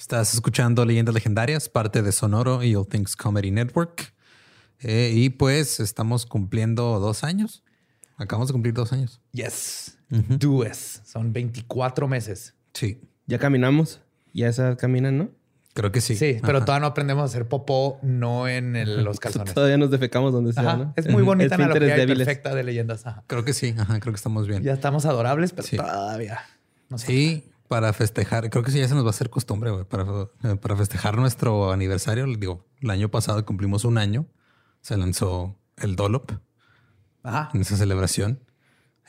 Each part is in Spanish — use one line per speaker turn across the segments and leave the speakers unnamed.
Estás escuchando Leyendas Legendarias, parte de Sonoro y All Things Comedy Network. Eh, y pues estamos cumpliendo dos años. Acabamos de cumplir dos años.
Yes. Do es. Son 24 meses.
Sí.
Ya caminamos. Ya esa caminan, ¿no?
Creo que sí.
Sí, pero todavía no aprendemos a hacer popó, no en el- los calzones.
Todavía nos defecamos donde sea,
Ajá.
¿no?
Es muy bonita
Esfínteres
analogía perfecta de leyendas. Ajá.
Creo que sí. Ajá, creo que estamos bien.
Ya estamos adorables, pero
Sí.
todavía. No sé.
Sí, para festejar. Creo que sí ya se nos va a hacer costumbre, güey. Para, para festejar nuestro aniversario. Digo, el año pasado cumplimos un año. Se lanzó el Dolop
Ajá.
en esa celebración.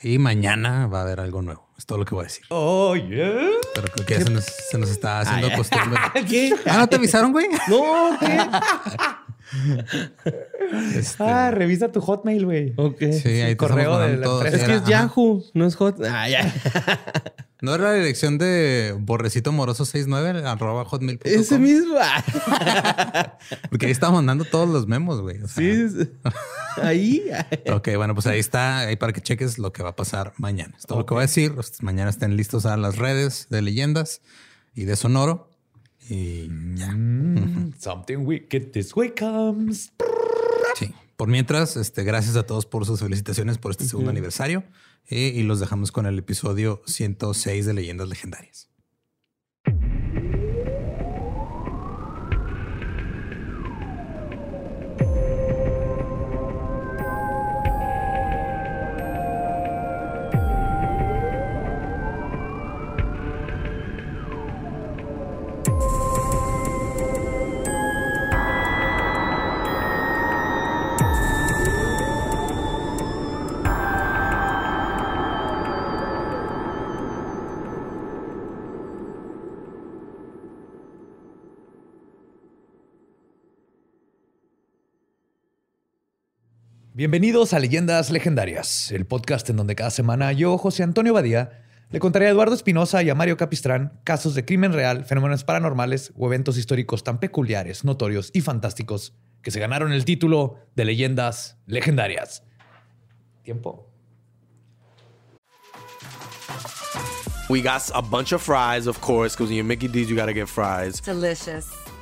Y mañana va a haber algo nuevo. Es todo lo que voy a decir.
Oh, yeah.
Pero creo que ya se nos, se nos está haciendo
ya.
costumbre.
¿Qué?
Ah, ¿no te avisaron, güey?
No, ¿qué?
Este,
Ah, revisa tu Hotmail, güey.
Ok.
sí, ahí te
correo de la
todo.
Es
Sí,
que es
ajá.
Yahoo, no es Hot. Ah, ya.
¿No era la dirección de borrecito moroso 69 arroba hotmail.com?
Ese mismo.
Porque ahí estaba mandando todos los memos, güey. O sea,
Sí. Ahí.
Ok, bueno, pues ahí está, ahí para que cheques lo que va a pasar mañana. Es todo lo que voy a decir. Mañana estén listos a las redes de leyendas y de Sonoro. Y ya.
Mm, something wicked this way comes.
Sí. Por mientras, este, gracias a todos por sus felicitaciones por este segundo aniversario. Y los dejamos con el episodio 106 de Leyendas Legendarias.
Bienvenidos a Leyendas Legendarias, el podcast en donde cada semana yo, José Antonio Badía, le contaré a Eduardo Espinosa y a Mario Capistrán casos de crimen real, fenómenos paranormales o eventos históricos tan peculiares, notorios y fantásticos que se ganaron el título de Leyendas Legendarias. Tiempo.
We got a bunch of fries, of course, because when you're Mickey D's, you got to get fries.
Delicious.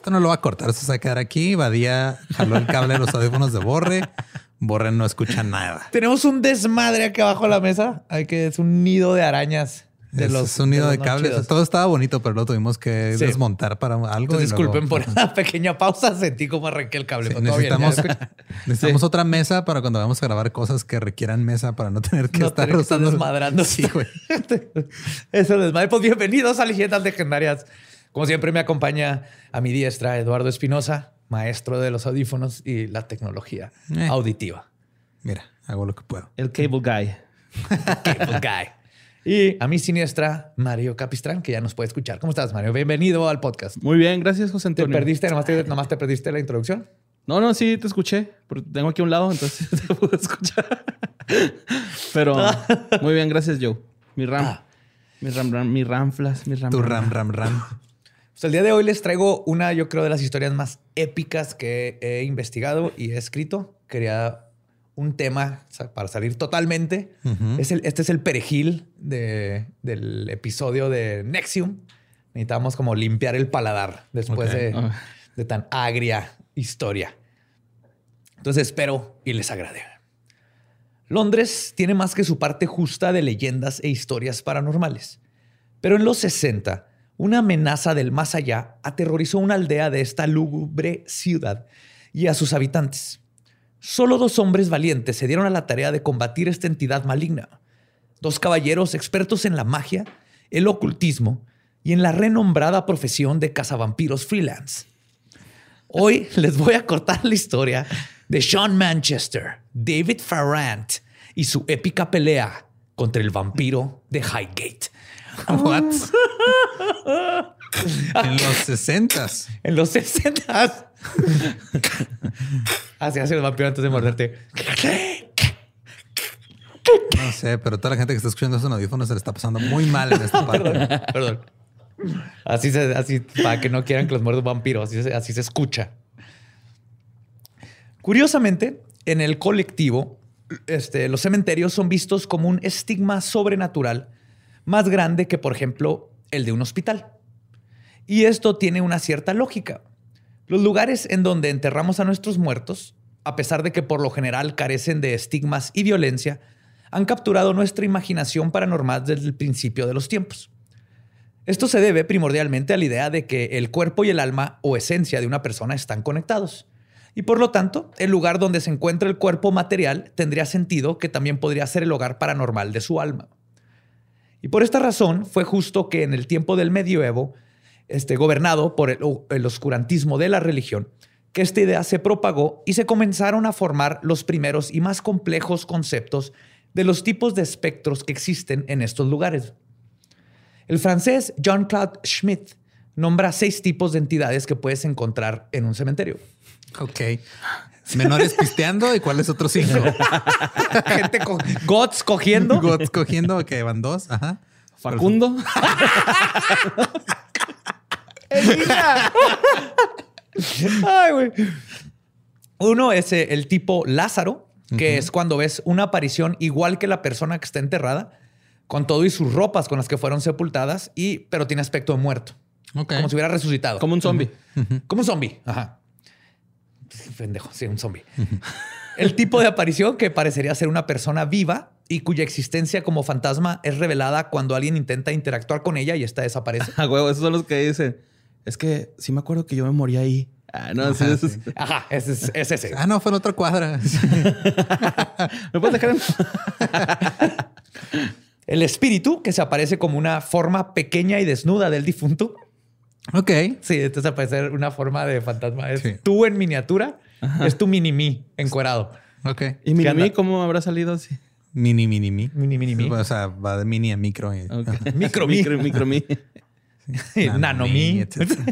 Esto no lo va a cortar, esto se va a quedar aquí. Badía jaló el cable de los audífonos de Borre. Borre no escucha nada.
Tenemos un desmadre aquí abajo de la mesa. Hay que es un nido de arañas. De
Es-
los
es un nido de
no
cables.
chidos.
Todo estaba bonito, pero lo tuvimos que
Sí.
desmontar para algo.
Entonces,
luego-
disculpen por esa pequeña pausa. Sentí como arranqué el cable.
Sí,
pero todo bien, ya
necesitamos necesitamos otra mesa para cuando vamos a grabar cosas que requieran mesa para no tener que
No
estar usando
desmadrando.
Sí, güey.
Eso es desmadre. Pues bienvenidos a Leyendas Legendarias. Como siempre me acompaña a mi diestra Eduardo Espinosa, maestro de los audífonos y la tecnología
Eh.
auditiva.
Mira, hago lo que puedo.
El cable guy.
Cable guy. Y a mi siniestra, Mario Capistrán, que ya nos puede escuchar. ¿Cómo estás, Mario? Bienvenido al podcast.
Muy bien, gracias, José
¿Te
Antonio.
perdiste? Nomás te, nomás te perdiste la introducción.
No, no, sí, te escuché. Pero tengo aquí a un lado, entonces te puedo escuchar. Pero muy bien, gracias, Joe. Mi ram.
Ah.
Mi ram, ram, mi ramflas, mi ram.
Tu ram, ram, ram.
Pues el día de hoy les traigo una, yo creo, de las historias más épicas que he investigado y he escrito. Quería un tema o sea, para salir totalmente. es el, este es el perejil de- del episodio de Nexium. Necesitamos como limpiar el paladar después de,
Ah.
de tan agria historia. Entonces espero y les agrade. Londres tiene más que su parte justa de leyendas e historias paranormales. Pero en los 60, una amenaza del más allá aterrorizó una aldea de esta lúgubre ciudad y a sus habitantes. Solo dos hombres valientes se dieron a la tarea de combatir esta entidad maligna. Dos caballeros expertos en la magia, el ocultismo y en la renombrada profesión de cazavampiros freelance. Hoy les voy a cortar la historia de Sean Manchester, David Farrant y su épica pelea contra el vampiro de Highgate.
What? en los sesentas.
En los 60 Así hace el vampiro antes de morderte.
No sé, pero toda la gente que está escuchando esos audífonos se le está pasando muy mal en esta parte.
Perdón, perdón. Así se, así, para que no quieran que los muerda un vampiro, así se, así se escucha. Curiosamente, en el colectivo, este, los cementerios son vistos como un estigma sobrenatural más grande que, por ejemplo, el de un hospital. Y esto tiene una cierta lógica. Los lugares en donde enterramos a nuestros muertos, a pesar de que por lo general carecen de estigmas y violencia, han capturado nuestra imaginación paranormal desde el principio de los tiempos. Esto se debe primordialmente a la idea de que el cuerpo y el alma o esencia de una persona están conectados. Y por lo tanto, el lugar donde se encuentra el cuerpo material tendría sentido que también podría ser el hogar paranormal de su alma. Y por esta razón fue justo que en el tiempo del medioevo, este, gobernado por el, el oscurantismo de la religión, que esta idea se propagó y se comenzaron a formar los primeros y más complejos conceptos de los tipos de espectros que existen en estos lugares. El francés Jean-Claude Schmitt nombra seis tipos de entidades que puedes encontrar en un cementerio.
Ok. Menores pisteando y cuáles otros cinco.
Gente con gods cogiendo.
Gods cogiendo, que van dos. Ajá.
Facundo.
Ay, güey. Uno es eh, el tipo Lázaro, que es cuando ves una aparición igual que la persona que está enterrada, con todo y sus ropas con las que fueron sepultadas, y, pero tiene aspecto de muerto.
Ok.
Como si hubiera resucitado.
Como un zombie.
Como un zombie. Ajá. Pendejo, sí, un zombie. El tipo de aparición que parecería ser una persona viva y cuya existencia como fantasma es revelada cuando alguien intenta interactuar con ella y esta desaparece.
A huevo, esos son los que dicen. Es que sí me acuerdo que yo me morí ahí. Ah, no, sí,
Ajá,
eso es-
sí.
Ajá, ese es, es ese.
Ah, no, fue en otra cuadra.
¿Me puedes dejar en...
El espíritu, que se aparece como una forma pequeña y desnuda del difunto.
Ok.
Sí, entonces aparece una forma de fantasma. Es
Sí.
tú en miniatura, es tu mini mí encuerado.
Ok.
¿Y mi
¿Qué anda?
mí cómo habrá salido así?
Mini, mini, mi.
Mini, mini, mi.
O sea, va de mini a micro. y-
Ok.
Micro mí.
micro, micro mí.
Nano mí.
etcétera.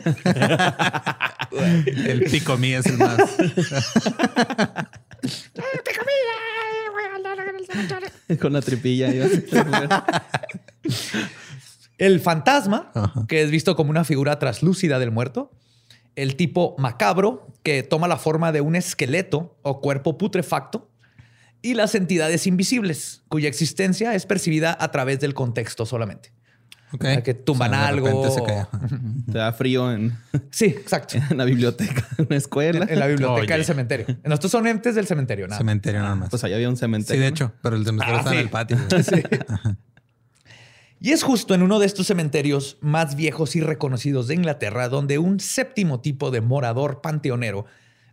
el pico mí es el más.
Con la tripilla.
El fantasma,
Ajá.
que es visto como una figura traslúcida del muerto. El tipo macabro, que toma la forma de un esqueleto o cuerpo putrefacto. Y las entidades invisibles, cuya existencia es percibida a través del contexto solamente.
Ok.
sea, que tumban
de
algo.
se cae.
Te da frío en,
Sí, exacto.
en la biblioteca, en una escuela.
En la biblioteca
Oye.
del cementerio. Estos son entes del cementerio, nada.
Cementerio nada más.
Pues allá había un
Sí,
cementerio.
de
¿no?
hecho, pero el cementerio
Ah,
está
sí.
en el patio.
Sí. Y es justo en uno de estos cementerios más viejos y reconocidos de Inglaterra donde un séptimo tipo de morador panteonero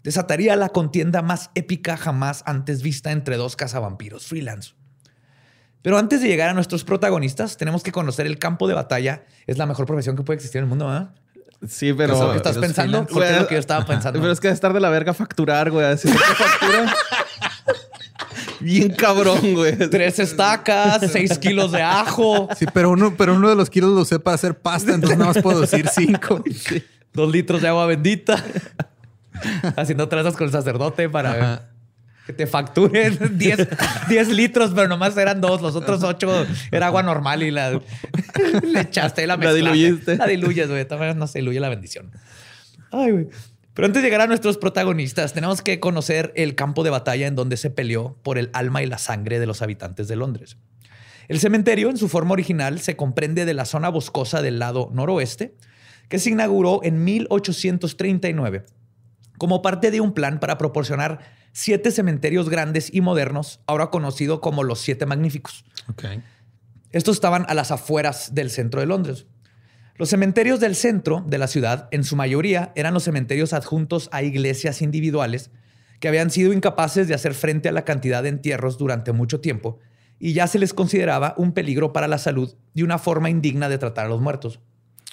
desataría la contienda más épica jamás antes vista entre dos cazavampiros freelance. Pero antes de llegar a nuestros protagonistas, tenemos que conocer el campo de batalla. Es la mejor profesión que puede existir en el mundo, ¿verdad?
Sí, pero.
¿Eso que estás pensando? Porque es lo que yo estaba pensando.
Pero es que estar de la verga facturar, güey. Que factura. Bien cabrón, güey.
Tres estacas, seis kilos de ajo,
Sí, pero uno, pero uno de los kilos lo usé para hacer pasta, entonces nada más puedo decir cinco.
dos litros de agua bendita. Haciendo trazas con el sacerdote para
Ajá.
que te facturen 10, 10 litros, pero nomás eran dos. Los otros ocho era agua normal y la le echaste y la
La
mezclaste.
diluyiste.
La diluyes, güey. De todas maneras no se diluye la bendición. Ay, güey. Pero antes de llegar a nuestros protagonistas, tenemos que conocer el campo de batalla en donde se peleó por el alma y la sangre de los habitantes de Londres. El cementerio, en su forma original, se comprende de la zona boscosa del lado noroeste, que se inauguró en 1839 como parte de un plan para proporcionar siete cementerios grandes y modernos, ahora conocido como los Siete Magníficos. Estos estaban a las afueras del centro de Londres. Los cementerios del centro de la ciudad, en su mayoría, eran los cementerios adjuntos a iglesias individuales que habían sido incapaces de hacer frente a la cantidad de entierros durante mucho tiempo y ya se les consideraba un peligro para la salud y una forma indigna de tratar a los muertos.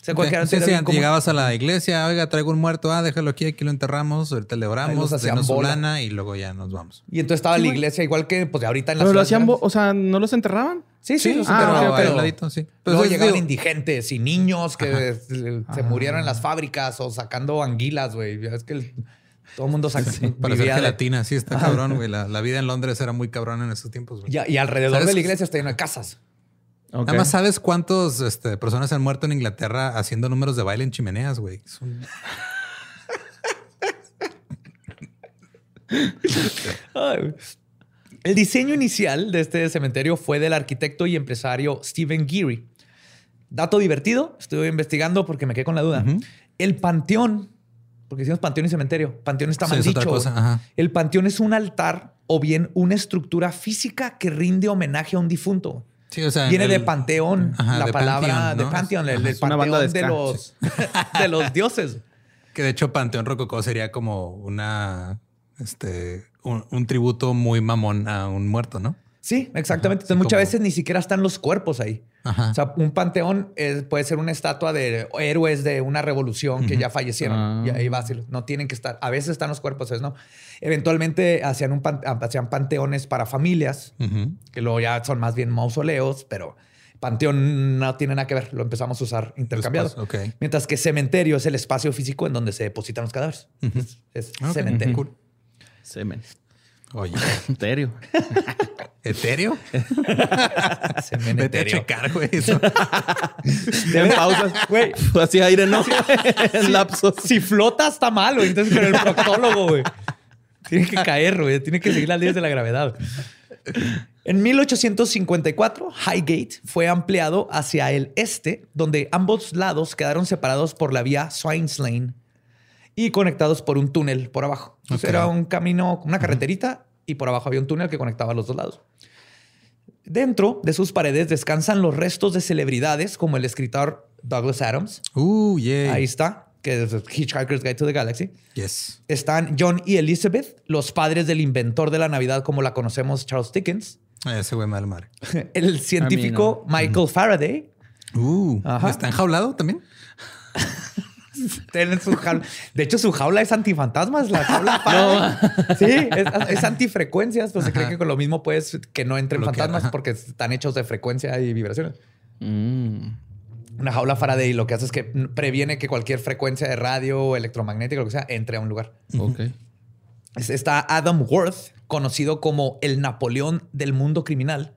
O sea, cualquiera
Sí, sí,
bien como-
llegabas a la iglesia, oiga, traigo un muerto, ah, déjalo aquí, aquí lo enterramos, ahorita le oramos,
bola.
lana y luego ya nos vamos.
Y entonces estaba la iglesia, igual que pues ahorita en la
Pero lo hacían, o sea, ¿no los enterraban?
Sí, sí, los
ah,
enterraban,
ok, ok.
pero
al ladito, sí. Pero
luego llegaban
digo-
indigentes y niños que se, se murieron en las fábricas o sacando anguilas, güey. Ya Es que el- Todo el mundo saca.
Para hacer
vivía de-
gelatina, sí está cabrón, güey. La, la vida en Londres era muy cabrón en esos tiempos, güey.
Y, y alrededor
¿Sabes?
de la iglesia está lleno de casas.
Ok.
Además, ¿sabes cuántos este, personas han muerto en Inglaterra haciendo números de baile en chimeneas, güey?
El diseño inicial de este cementerio fue del arquitecto y empresario Stephen Geary. Dato divertido, estuve investigando porque me quedé con la duda. El panteón, porque decimos panteón y cementerio, panteón está
Sí,
mal
es
dicho.
cosa.
El panteón es un altar o bien una estructura física que rinde homenaje a un difunto.
Sí, o sea,
Viene
el-
de panteón,
Ajá,
la
de
palabra de panteón, el, panteón
de
los, de los dioses.
Que de hecho Panteón Rococó sería como una, este, un, un tributo muy mamón a un muerto, ¿no?
Sí, exactamente.
Ajá,
Entonces,
sí,
muchas
como-
veces ni siquiera están los cuerpos ahí.
Ajá.
O sea, un panteón es- puede ser una estatua de héroes de una revolución que ya fallecieron.
Ah.
Y ahí va, no tienen que estar. A veces están los cuerpos, no. Eventualmente hacían, un pan- hacían panteones para familias, que luego ya son más bien mausoleos, pero panteón no tiene nada que ver. Lo empezamos a usar intercambiado.
Después.
Mientras que cementerio es el espacio físico en donde se depositan los cadáveres. Es, es cementerio.
cool.
Semen.
Oye,
Serio.
¿etéreo? Vete a checar, güey. Eso.
En pausas.
Güey,
Así aire, ¿no? en lapsos.
Si flota está malo, entonces con el proctólogo, güey. Tiene que caer, güey. Tiene que seguir las leyes de la gravedad. En 1854, Highgate fue ampliado hacia el este, donde ambos lados quedaron separados por la vía Swines Lane y conectados por un túnel por abajo. Entonces era un camino, una carreterita, y por abajo había un túnel que conectaba los dos lados. Dentro de sus paredes descansan los restos de celebridades como el escritor Douglas Adams,
Uh, yeah.
Ahí está, que es Hitchhiker's Guide to the Galaxy.
Yes.
Están John y Elizabeth, los padres del inventor de la Navidad como la conocemos, Charles Dickens.
Ese güey mal madre.
El científico Michael Faraday.
Uh,
Ajá.
¿está enjaulado también?
Tiene su jaula. De hecho, su jaula es antifantasmas. La jaula Faraday. Sí, es, es antifrecuencias. Pues se cree que con lo mismo puedes que no entren
Bloquear,
fantasmas porque están hechos de frecuencia y vibraciones.
Mm.
Una jaula Faraday lo que hace es que previene que cualquier frecuencia de radio o electromagnética, lo que sea, entre a un lugar.
Ok.
Es- Está Adam Worth, conocido como el Napoleón del mundo criminal,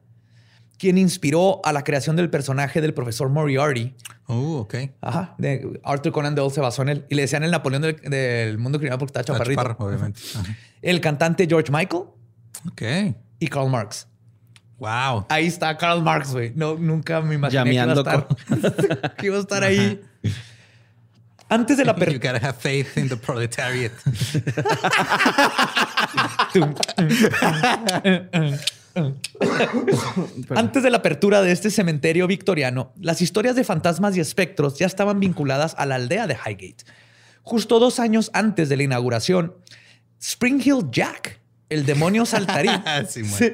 quien inspiró a la creación del personaje del profesor Moriarty.
Uh, ok.
Ajá, de Arthur Conan Doyle se basó en él y le decían el Napoleón del, del mundo criminal porque estaba
Está
chaparrito.
chaparro, obviamente. Ajá.
El cantante George Michael
Ok.
y Karl Marx.
Wow.
Ahí está Karl Marx, güey. No, nunca me imaginé que iba, a estar, que iba a estar ahí. Antes de la
You gotta have faith in the proletariat.
Antes de la apertura de este cementerio victoriano, las historias de fantasmas y espectros ya estaban vinculadas a la aldea de Highgate. Justo dos años antes de la inauguración, Spring Hill Jack, el demonio saltarín.
Sí, man.
Sí.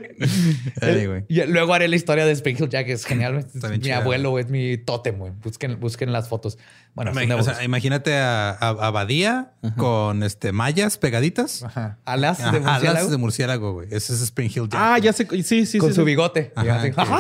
Ay, güey.
Y luego haré la historia de Spring Hill Jack, es genial.
bien
mi
chida,
abuelo es mi tótem, güey. Busquen, busquen las fotos. Bueno,
O sea, imagínate a, a, a Badía con este mallas pegaditas.
Ajá. Alas de
Ajá,
murciélago
alas de murciélago, güey. Ese es Spring Hill Jack.
Ah, ya sé. Sí, sí, sí.
con
sí,
su
sí.
bigote.
Ajá,
¡ajá!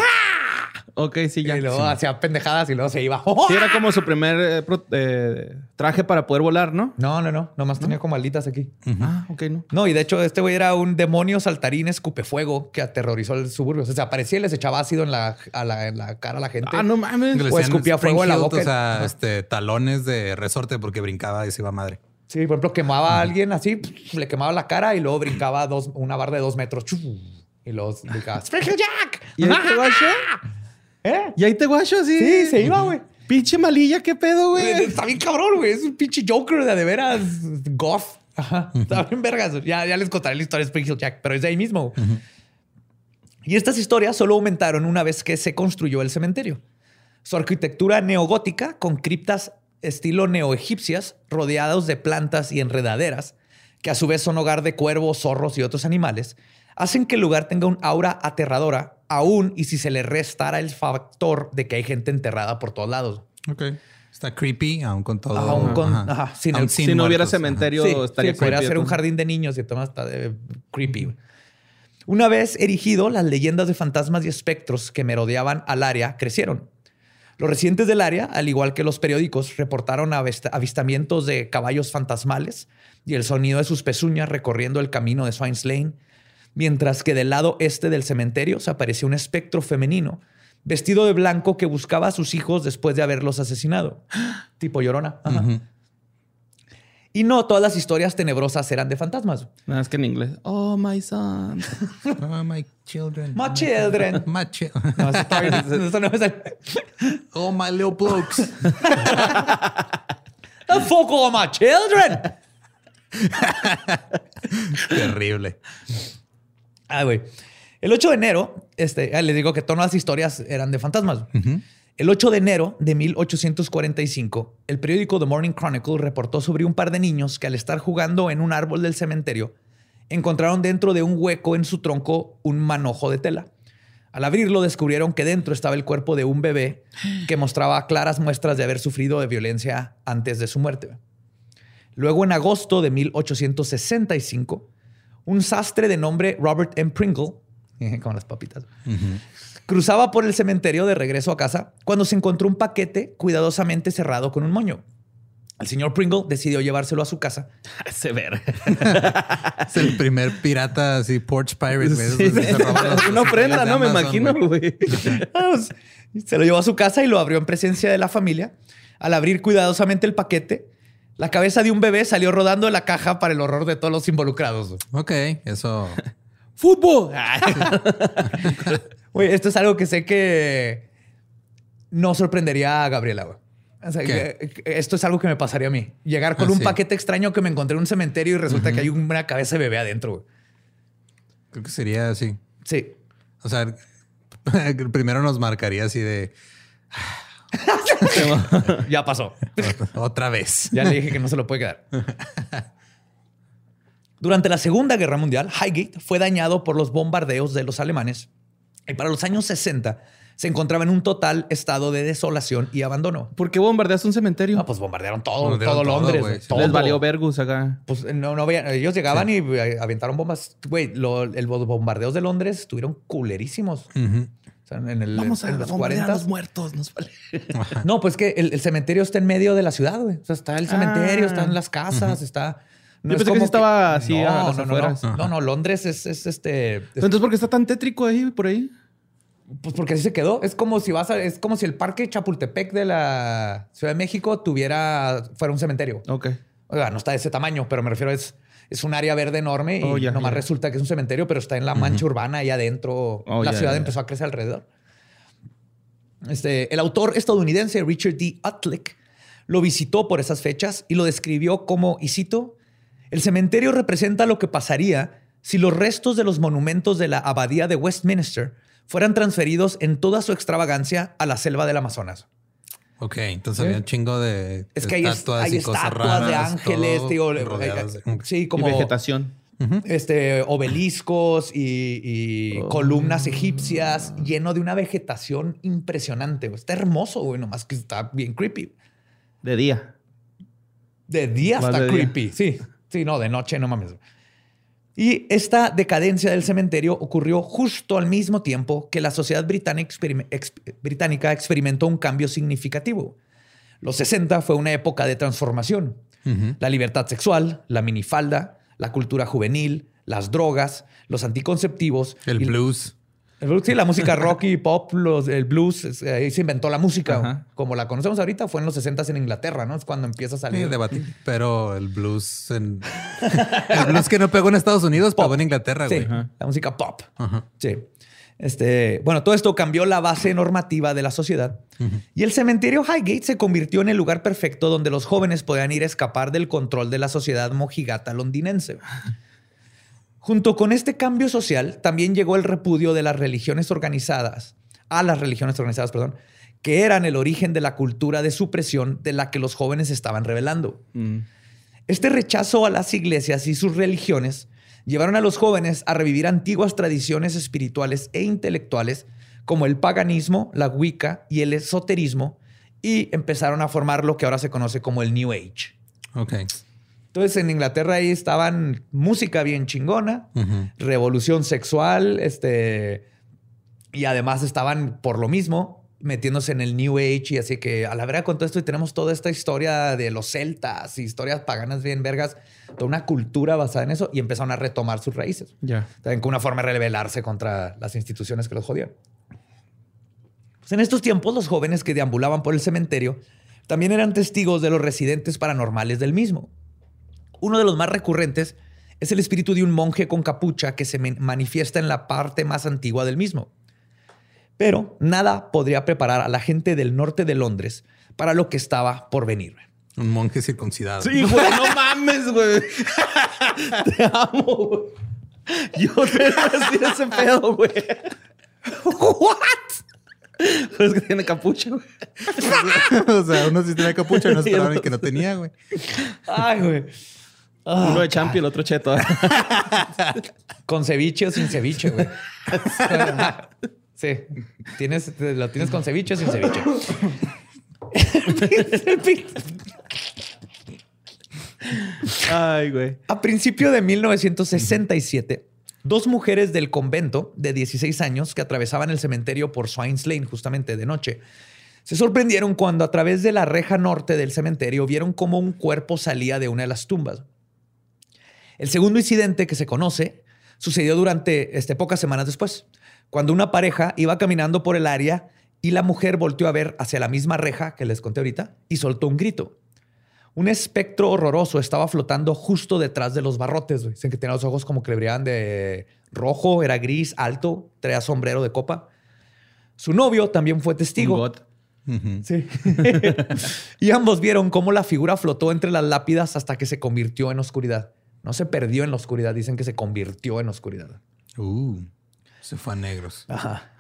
Ok, sí, ya.
Y luego
Sí.
hacía pendejadas y luego se iba.
Sí, era como su primer eh, eh, traje para poder volar, ¿no?
No, no, no. Nomás tenía como alitas aquí.
Ah, ok, no.
No, y de hecho, este güey era un demonio saltarín escupefuego que aterrorizó el suburbio. O sea, se aparecía y les echaba ácido en la, a la, en la cara a la gente.
Ah, no mames.
O escupía fuego en la boca.
O sea,
Ajá.
este, talones de resorte porque brincaba y se iba madre.
Sí, por ejemplo, quemaba a alguien así, le quemaba la cara y luego brincaba dos, una barra de dos metros. Y luego brincaba. ¡Spring Hill Jack!
¿Y?
¿Eh?
¿Y ahí te guacho así?
Sí, se iba, güey.
Pinche malilla, ¿qué pedo,
Güey? Está bien cabrón, güey. Es un pinche Joker de, de veras goth. Ajá. Está bien vergas. Ya, ya les contaré la historia de Spring Hill Jack, pero es de ahí mismo. Y estas historias solo aumentaron una vez que se construyó el cementerio. Su arquitectura neogótica, con criptas estilo neoegipcias, rodeados de plantas y enredaderas, que a su vez son hogar de cuervos, zorros y otros animales, hacen que el lugar tenga un aura aterradora, aún y si se le restara el factor de que hay gente enterrada por todos lados.
Ok. Está creepy, aún con todo.
Aún con-
Ajá.
ajá, sin
Aún
el-
Si no hubiera cementerio,
Sí,
estaría
sí, podría
creepy,
ser un jardín de niños y todo está de creepy. Una vez erigido, las leyendas de fantasmas y espectros que merodeaban al área crecieron. Los residentes del área, al igual que los periódicos, reportaron avist- avistamientos de caballos fantasmales, y el sonido de sus pezuñas recorriendo el camino de Swains Lane, mientras que del lado este del cementerio se apareció un espectro femenino vestido de blanco que buscaba a sus hijos después de haberlos asesinado. tipo llorona. Ajá. Y no todas las historias tenebrosas eran de fantasmas.
Nada, es que en inglés. Oh, my son.
Oh, my children.
My children.
My chi-
No, eso todavía no- eso no me sale.
oh, my little blokes.
The fuck all my children.
Terrible.
Ah, güey. El 8 de enero, este, ah, les digo que todas las historias eran de fantasmas. El 8 de enero de 1845, el periódico The Morning Chronicle reportó sobre un par de niños que al estar jugando en un árbol del cementerio, encontraron dentro de un hueco en su tronco un manojo de tela. Al abrirlo descubrieron que dentro estaba el cuerpo de un bebé que mostraba claras muestras de haber sufrido de violencia antes de su muerte. Luego, en agosto de 1865, un sastre de nombre Robert M. Pringle, con las papitas, cruzaba por el cementerio de regreso a casa cuando se encontró un paquete cuidadosamente cerrado con un moño. El señor Pringle decidió llevárselo a su casa.
Ese ver.
Es el primer pirata así, Porch Pirate.
Sí,
los-
Una ofrenda, ¿no? Me imagino,
güey.
güey.
Vamos. Se lo llevó a su casa y lo abrió en presencia de la familia. Al abrir cuidadosamente el paquete, la cabeza de un bebé salió rodando de la caja para el horror de todos los involucrados.
Ok, eso.
¡Fútbol! Güey, esto es algo que sé que no sorprendería a Gabriela. güey. O sea, esto es algo que me pasaría a mí. Llegar con
Ah,
un
sí.
paquete extraño que me encontré en un cementerio y resulta que hay una cabeza de bebé adentro. güey.
Creo que sería así.
Sí.
O sea, primero nos marcaría así de
ya pasó.
otra vez.
Ya le dije que no se lo puede quedar. Durante la Segunda Guerra Mundial, Highgate fue dañado por los bombardeos de los alemanes y para los años 60 se encontraba en un total estado de desolación y abandono.
¿Por qué bombardeaste un cementerio?
No, pues bombardearon todo,
Bombardearon
todo
todo,
Londres.
güey,
todo.
Les valió Vergus acá.
Pues no, no había- ellos llegaban y eh, aventaron bombas. Güey, los bombardeos de Londres estuvieron culerísimos. O sea, en, el,
Vamos a
en los
bombardear
40.
a los muertos. Nos vale.
No, pues que el, el cementerio está en medio de la ciudad, güey. O sea, está el cementerio,
Ah.
están las casas, está.
Yo pensé que sí estaba así a
no,
las
no, no,
afueras.
no, no, no, Londres es, es este. es-
Entonces, ¿por qué está tan tétrico ahí, por ahí?
pues porque así se quedó. Es como si vas a, es como si el parque Chapultepec de la Ciudad de México tuviera, fuera un cementerio.
Ok.
Oiga, no está de ese tamaño, pero me refiero es, es un área verde enorme y
Oh,
nomás resulta que es un cementerio, pero está en la mancha urbana ahí adentro.
Oh,
la ciudad empezó a crecer alrededor. Este, el autor estadounidense Richard D. Utlick lo visitó por esas fechas y lo describió como, y cito, el cementerio representa lo que pasaría si los restos de los monumentos de la abadía de Westminster fueran transferidos en toda su extravagancia a la selva del Amazonas.
Ok, entonces había un chingo de
Es que hay, es-
estatuas
hay
y cosas
estatuas de
raras,
ángeles,
rodeadas de-
eh, sí, como
Y vegetación.
este, obeliscos y, y
Oh.
columnas egipcias, lleno de una vegetación impresionante. Está hermoso, güey, nomás que está bien creepy.
De día.
De día
Más
está
de día.
creepy. Sí, sí, no, de noche no mames. Y esta decadencia del cementerio ocurrió justo al mismo tiempo que la sociedad británica, experim- ex- británica experimentó un cambio significativo. Los 60 fue una época de transformación. La libertad sexual, la minifalda, la cultura juvenil, las drogas, los anticonceptivos.
El
y-
blues.
El blues, sí, la música rock y pop, los, el blues, es- ahí se inventó la música.
Ajá.
Como la conocemos ahorita, fue en los 60 en Inglaterra, ¿no? Es cuando empieza a
Sí,
salir.
debatir. Pero el blues en... el blues que no pegó en Estados Unidos, pegó en Inglaterra,
Sí,
güey.
la música pop.
Ajá.
Sí. Este, bueno, todo esto cambió la base normativa de la sociedad y el cementerio Highgate se convirtió en el lugar perfecto donde los jóvenes podían ir a escapar del control de la sociedad mojigata londinense. Junto con este cambio social, también llegó el repudio de las religiones organizadas, a las religiones organizadas, perdón, que eran el origen de la cultura de supresión de la que los jóvenes estaban revelando.
Mm.
Este rechazo a las iglesias y sus religiones llevaron a los jóvenes a revivir antiguas tradiciones espirituales e intelectuales como el paganismo, la Wicca y el esoterismo y empezaron a formar lo que ahora se conoce como el New Age.
Ok.
Entonces en Inglaterra ahí estaban música bien chingona, revolución sexual, este, y además estaban por lo mismo metiéndose en el New Age y así que a la verdad con todo esto y tenemos toda esta historia de los celtas, historias paganas bien vergas, toda una cultura basada en eso y empezaron a retomar sus raíces.
Ya.
También con una forma de rebelarse contra las instituciones que los jodían. Pues en estos tiempos, los jóvenes que deambulaban por el cementerio también eran testigos de los residentes paranormales del mismo. Uno de los más recurrentes es el espíritu de un monje con capucha que se manifiesta en la parte más antigua del mismo. Pero nada podría preparar a la gente del norte de Londres para lo que estaba por venir.
Un monje circuncidado.
Sí, güey, no mames, güey.
Te amo, güey. Yo te iba a decir ese pedo, güey.
Pero es que tiene capucha, güey.
o sea, uno sí tenía capucha y no esperaban que no tenía, güey.
Ay, güey.
Uno de champi y el otro cheto.
Con ceviche o sin ceviche, güey. Sí. Tienes, lo tienes con ceviche o sin ceviche.
Ay, güey.
A principio de 1967, dos mujeres del convento de 16 años que atravesaban el cementerio por Swines Lane justamente de noche, se sorprendieron cuando a través de la reja norte del cementerio vieron cómo un cuerpo salía de una de las tumbas. El segundo incidente que se conoce sucedió durante este, pocas semanas después, cuando una pareja iba caminando por el área y la mujer volteó a ver hacia la misma reja que les conté ahorita y soltó un grito. Un espectro horroroso estaba flotando justo detrás de los barrotes. Dicen que tenía los ojos como que le brillaban de rojo, era gris, alto, traía sombrero de copa. Su novio también fue testigo. Sí. y ambos vieron cómo la figura flotó entre las lápidas hasta que se convirtió en oscuridad. No se perdió en la oscuridad, dicen que se convirtió en oscuridad.
Uh, se fue a negros.
Ajá.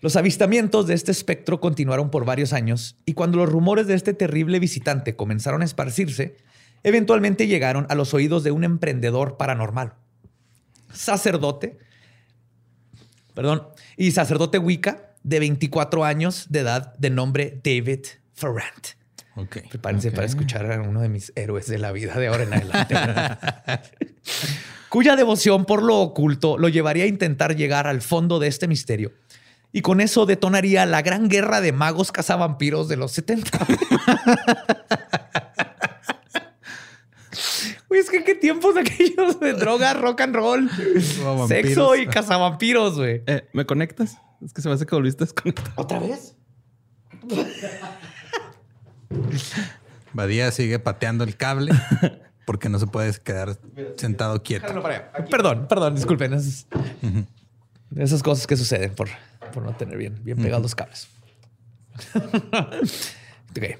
Los avistamientos de este espectro continuaron por varios años y cuando los rumores de este terrible visitante comenzaron a esparcirse, eventualmente llegaron a los oídos de un emprendedor paranormal, sacerdote, perdón, y sacerdote Wicca de 24 años de edad de nombre David Ferrant.
Ok.
Prepárense para escuchar a uno de mis héroes de la vida de ahora en adelante. Cuya devoción por lo oculto lo llevaría a intentar llegar al fondo de este misterio. Y con eso detonaría la gran guerra de magos cazavampiros de los 70. Uy, es que qué tiempos aquellos de droga, rock and roll, sexo y cazavampiros, güey.
Eh, ¿Me conectas? Es que se me hace que volviste a desconectar.
¿Otra vez?
Badía sigue pateando el cable porque no se puede quedar sentado quieto.
Perdón, perdón, disculpen. Esas, esas cosas que suceden por, por no tener bien, bien pegados los cables. Ok.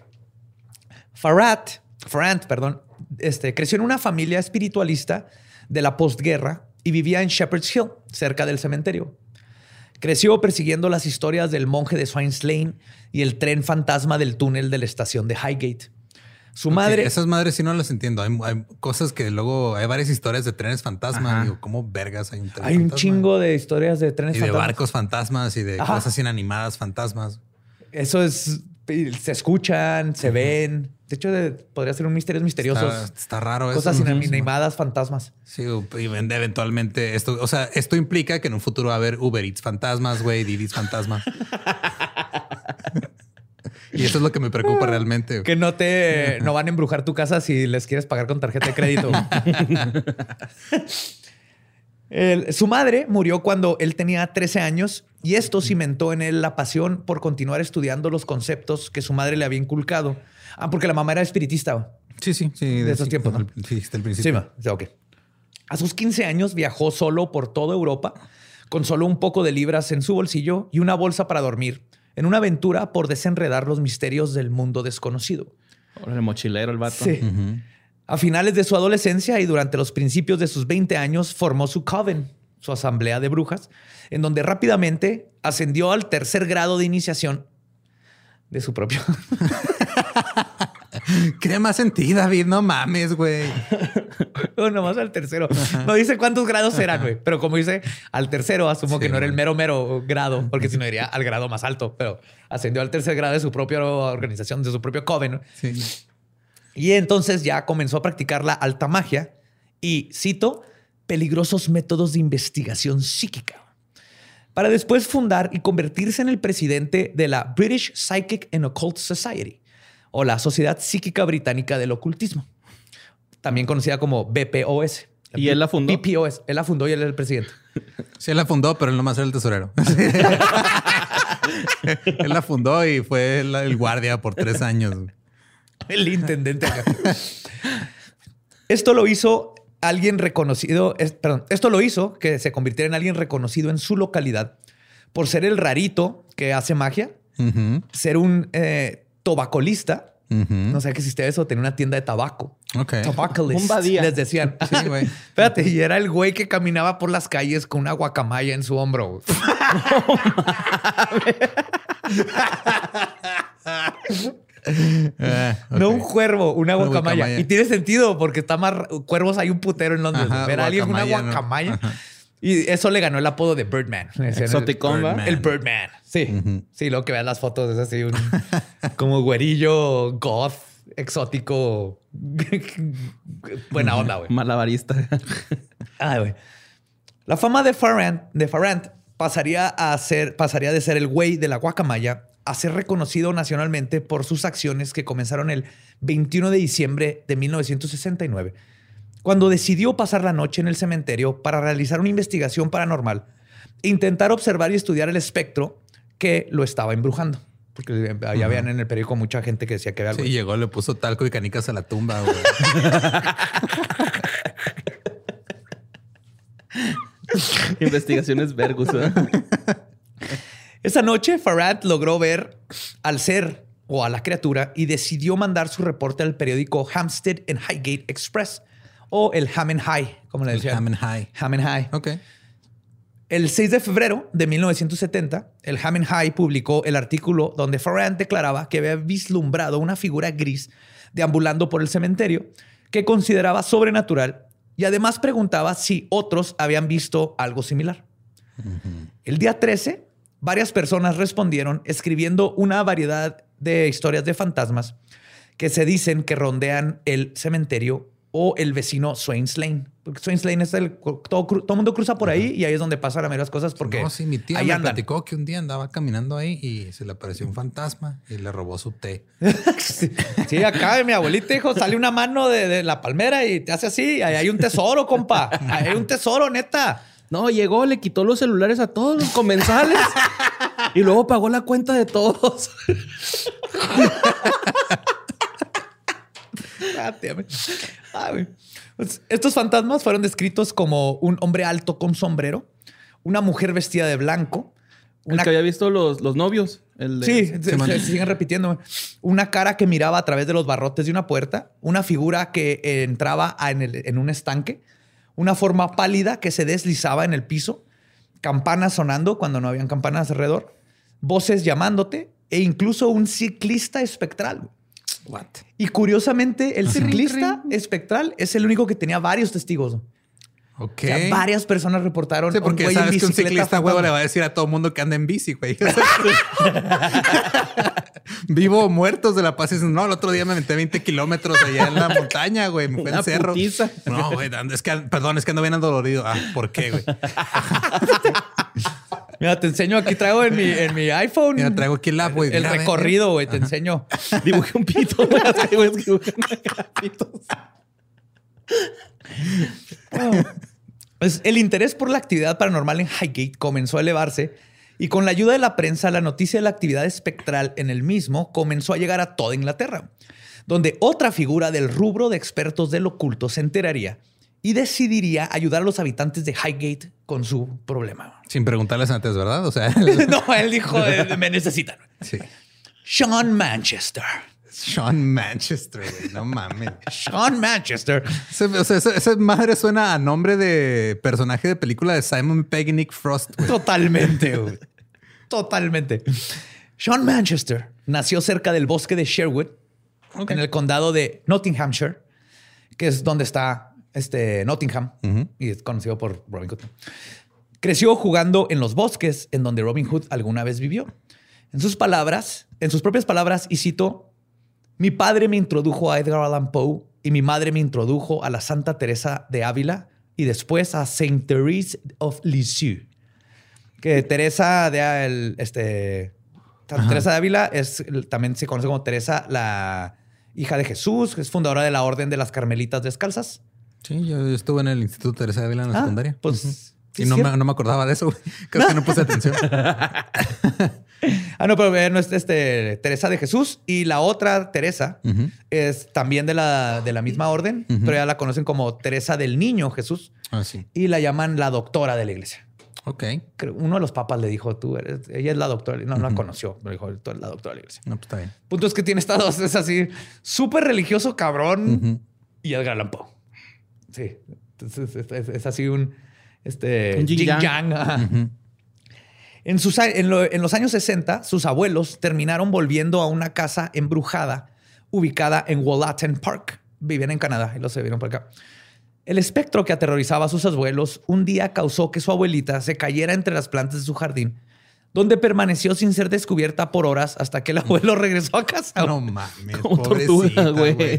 Farad, Farrant, perdón, este, creció en una familia espiritualista de la postguerra y vivía en Shepherd's Hill, cerca del cementerio. Creció persiguiendo las historias del monje de Swines Lane y el tren fantasma del túnel de la estación de Highgate. Su madre.
Esas madres sí no las entiendo. Hay, hay cosas que luego hay varias historias de trenes fantasma. Digo, ¿cómo vergas hay un tren
Hay un chingo de historias de trenes
Y de
fantasmas.
barcos fantasmas y de
Ajá.
cosas inanimadas fantasmas.
Eso es. Se escuchan, se ven. De hecho, de- podría ser un misterios misteriosos.
Está, está raro eso.
cosas inanimadas, fantasmas.
Sí, y vende eventualmente esto. O sea, esto implica que en un futuro va a haber Uber Eats fantasmas, güey, Didis fantasma. y eso es lo que me preocupa realmente.
Que no te no van a embrujar tu casa si les quieres pagar con tarjeta de crédito. El- su madre murió cuando él tenía 13 años y esto cimentó en él la pasión por continuar estudiando los conceptos que su madre le había inculcado. Ah, porque la mamá era espiritista.
Sí, sí, sí.
De esos
sí,
tiempos, ¿no?
al- Dijiste al
Sí,
principio.
O sea, ok. A sus 15 años viajó solo por toda Europa con solo un poco de libras en su bolsillo y una bolsa para dormir en una aventura por desenredar los misterios del mundo desconocido.
Órale, mochilero el vato.
Sí. A finales de su adolescencia y durante los principios de sus 20 años formó su coven, su asamblea de brujas, en donde rápidamente ascendió al tercer grado de iniciación de su propio.
Crea más sentido, David. No mames, güey.
no, nomás al tercero. No dice cuántos grados eran, güey. Pero como dice al tercero, asumo
Sí,
que no era el mero, mero grado, porque si no iría al grado más alto, pero ascendió al tercer grado de su propia organización, de su propio coven.
Sí.
Y entonces ya comenzó a practicar la alta magia y, cito, peligrosos métodos de investigación psíquica. para después fundar y convertirse en el presidente de la British Psychic and Occult Society, o la Sociedad Psíquica Británica del Ocultismo, también conocida como BPOS.
¿Y él la fundó?
BPOS. Él la fundó y él era el presidente.
Sí, él la fundó, pero él nomás era el tesorero. él la fundó y fue el, el guardia por tres años.
El intendente acá. Esto lo hizo alguien reconocido, es- perdón, esto lo hizo que se convirtiera en alguien reconocido en su localidad por ser el rarito que hace magia, ser un eh, tobacolista. No sé qué existía eso, tenía una tienda de tabaco.
Ok.
Tobacolist.
Un badía.
Les decían.
Sí, güey.
Espérate, y era el güey que caminaba por las calles con una guacamaya en su hombro.
Ah,
No un cuervo, una
Una
guacamaya.
guacamaya.
Y tiene sentido porque está más cuervos hay un putero en Londres.
Ajá,
Ver a alguien con una
guacamaya, ¿no?
Y eso le ganó el apodo de Birdman. El-.
Birdman.
Sí. Sí, luego que veas las fotos es así un como güerillo goth exótico. Buena onda, güey.
Malabarista.
Ay, güey. La fama de Farrant, de Farrant pasaría a ser, pasaría de ser el güey de la guacamaya a ser reconocido nacionalmente por sus acciones que comenzaron el 21 de diciembre de 1969, cuando decidió pasar la noche en el cementerio para realizar una investigación paranormal e intentar observar y estudiar el espectro que lo estaba embrujando. Porque allá vean en el periódico mucha gente que decía que había algo.
Sí, llegó, le puso talco y canicas a la tumba, güey.
Investigaciones Vergus. ¿eh?
Esa noche, Farad logró ver al ser o a la criatura y decidió mandar su reporte al periódico Hampstead and Highgate Express o el Ham and High, como le
El. Ham and High.
Ham and High.
Ok.
El 6 de febrero de 1970, el Ham and High publicó el artículo donde Farrand declaraba que había vislumbrado una figura gris deambulando por el cementerio que consideraba sobrenatural y además preguntaba si otros habían visto algo similar. El día 13, varias personas respondieron escribiendo una variedad de historias de fantasmas que se dicen que rondean el cementerio o el vecino Swains Lane. Porque Swains Lane es el... Todo, todo mundo cruza por ahí y ahí es donde pasan las meras cosas porque
no, sí, mi tía
ahí
me
andan.
platicó que un día andaba caminando ahí y se le apareció un fantasma y le robó su té.
Sí, acá de mi abuelita, hijo, sale una mano de, de la palmera y te hace así. Ahí hay un tesoro, compa. Ahí hay un tesoro, neta.
No, llegó, le quitó los celulares a todos los comensales y luego pagó la cuenta de todos.
Pues, estos fantasmas fueron descritos como un hombre alto con sombrero, una mujer vestida de blanco,
El que había visto los, los novios. El de-
Sí, se, siguen repitiendo. Una cara que miraba a través de los barrotes de una puerta, una figura que entraba en, el- en un estanque, una forma pálida que se deslizaba en el piso, campanas sonando cuando no habían campanas alrededor, voces llamándote e incluso un ciclista espectral.
What?
Y curiosamente, el ciclista espectral es el único que tenía varios testigos.
Ok.
O sea, varias personas reportaron.
Sí,
un
porque
en
sabes que un ciclista huevo le va a decir a todo mundo que anda en bici, güey. Vivo o muertos de la paz. No, el otro día me metí 20 kilómetros allá en la montaña, güey. Me
Una
al cerro.
putiza.
No, güey, es que, perdón, es que ando bien dolorido. Ah, ¿por qué, güey?
Mira, te enseño aquí, traigo en mi, en mi iPhone.
Mira, traigo aquí el app, güey.
El
Mira,
recorrido, güey, te enseño.
Dibujé un pito. güey.
Pues, el interés por la actividad paranormal en Highgate comenzó a elevarse y con la ayuda de la prensa, la noticia de la actividad espectral en el mismo comenzó a llegar a toda Inglaterra, donde otra figura del rubro de expertos del oculto se enteraría y decidiría ayudar a los habitantes de Highgate con su problema.
Sin preguntarles antes, ¿verdad? O sea,
no, él dijo, eh, me necesitan.
sí.
Sean Manchester.
Sean Manchester, güey. No mames.
Sean Manchester.
Ese- o sea, esa, esa madre suena a nombre de personaje de película de Simon Pegg y Nick Frost.
Totalmente, güey. Totalmente. Sean Manchester nació cerca del bosque de Sherwood, en el condado de Nottinghamshire, que es donde está este Nottingham y es conocido por Robin Hood. Creció jugando en los bosques en donde Robin Hood alguna vez vivió. En sus palabras, en sus propias palabras, y cito, mi padre me introdujo a Edgar Allan Poe y mi madre me introdujo a la Santa Teresa de Ávila y después a Saint Therese of Lisieux. Que Teresa de el- este Teresa de Ávila es también se conoce como Teresa, la hija de Jesús, que es fundadora de la Orden de las Carmelitas Descalzas.
Sí, yo estuve en el Instituto Teresa de Ávila en la
Ah,
secundaria.
Pues
Ujú.
sí,
y no me, no me acordaba de eso. güey. Creo que no puse atención.
Ah, no, pero eh, no es este, Teresa de Jesús. Y la otra Teresa es también de la, de la misma orden, pero ya la conocen como Teresa del Niño Jesús
Ah, sí.
y la llaman la doctora de la iglesia.
Ok.
Uno de los papas le dijo, tú eres, ella es la doctora. No, no la conoció, pero dijo, tú eres la doctora de la iglesia.
No, pues está bien.
Punto es que tiene estados, es así, súper religioso, cabrón, y Allan Poe. Sí, entonces es, es- es así un, este,
Un yin yang.
En, sus, en, lo- en los años 60, sus abuelos terminaron volviendo a una casa embrujada ubicada en Wallaton Park. Vivían en Canadá y los se vieron por acá. El espectro que aterrorizaba a sus abuelos un día causó que su abuelita se cayera entre las plantas de su jardín, donde permaneció sin ser descubierta por horas hasta que el abuelo regresó a casa.
No mames,
Como
pobrecita,
güey.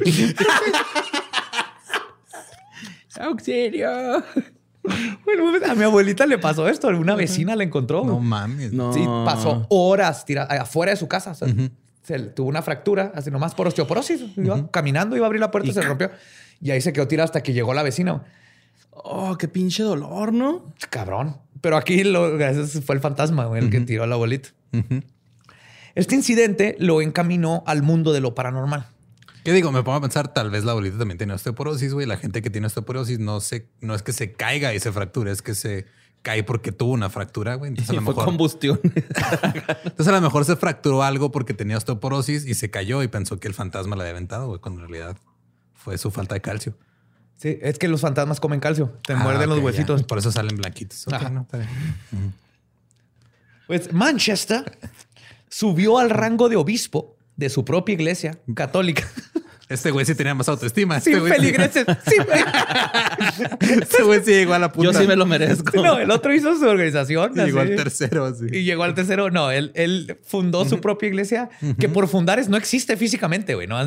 ¡Auxilio!
Bueno, a mi abuelita le pasó esto. Una vecina la encontró.
No mames.
No.
Sí, pasó horas tira- afuera de su casa. O sea, se tuvo una fractura, así nomás por osteoporosis. Iba caminando, iba a abrir la puerta y se rompió. Y ahí se quedó tirado hasta que llegó la vecina.
Oh, qué pinche dolor, ¿no?
Cabrón. Pero aquí lo, fue el fantasma güey, el que tiró a la abuelita. Este incidente lo encaminó al mundo de lo paranormal.
¿Qué digo? Me pongo a pensar, tal vez la abuelita también tiene osteoporosis, güey. La gente que tiene osteoporosis no se, no es que se caiga y se fracture, es que se cae porque tuvo una fractura, güey. Entonces a
Y
lo
fue
mejor,
combustión.
entonces a lo mejor se fracturó algo porque tenía osteoporosis y se cayó y pensó que el fantasma la había aventado, güey, cuando en realidad fue su falta de calcio.
Sí, es que los fantasmas comen calcio. Te
Ah,
muerden los huesitos.
Por eso salen blanquitos. Ok,
Ajá.
no, está bien.
Pues Manchester subió al rango de obispo de su propia iglesia católica.
Este güey sí tenía más autoestima. Este
Sin
güey sí-
feligreses. Sí, güey.
Este güey sí llegó a la punta.
Yo sí me lo merezco.
No, el otro hizo su organización.
Y llegó al tercero, así.
Y llegó al tercero. No, él, él fundó su propia iglesia, que por fundar es, no existe físicamente, güey. ¿no?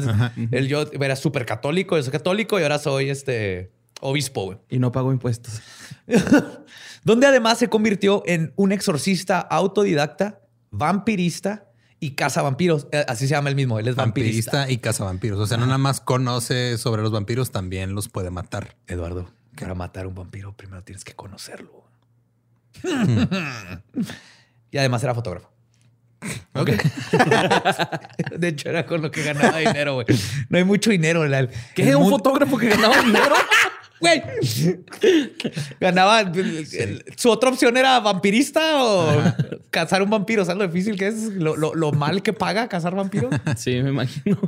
Él, yo era súper católico, yo soy católico y ahora soy este obispo, güey.
Y no pago impuestos.
Donde además se convirtió en un exorcista autodidacta, vampirista y cazavampiros. Eh, Así se llama el mismo. Él es vampirista.
Vampirista y cazavampiros. O sea, no nada más conoce sobre los vampiros, también los puede matar.
Eduardo, para matar a un vampiro primero tienes que conocerlo. y además era fotógrafo.
Ok.
De hecho, era con lo que ganaba dinero, güey. No hay mucho dinero.
¿Qué? ¿Un
mundo-
fotógrafo que ganaba dinero?
Güey. Ganaba. Su otra opción era vampirista o cazar un vampiro. ¿Sabes lo difícil que es? Lo, lo- lo mal que paga cazar vampiro.
Sí, me imagino.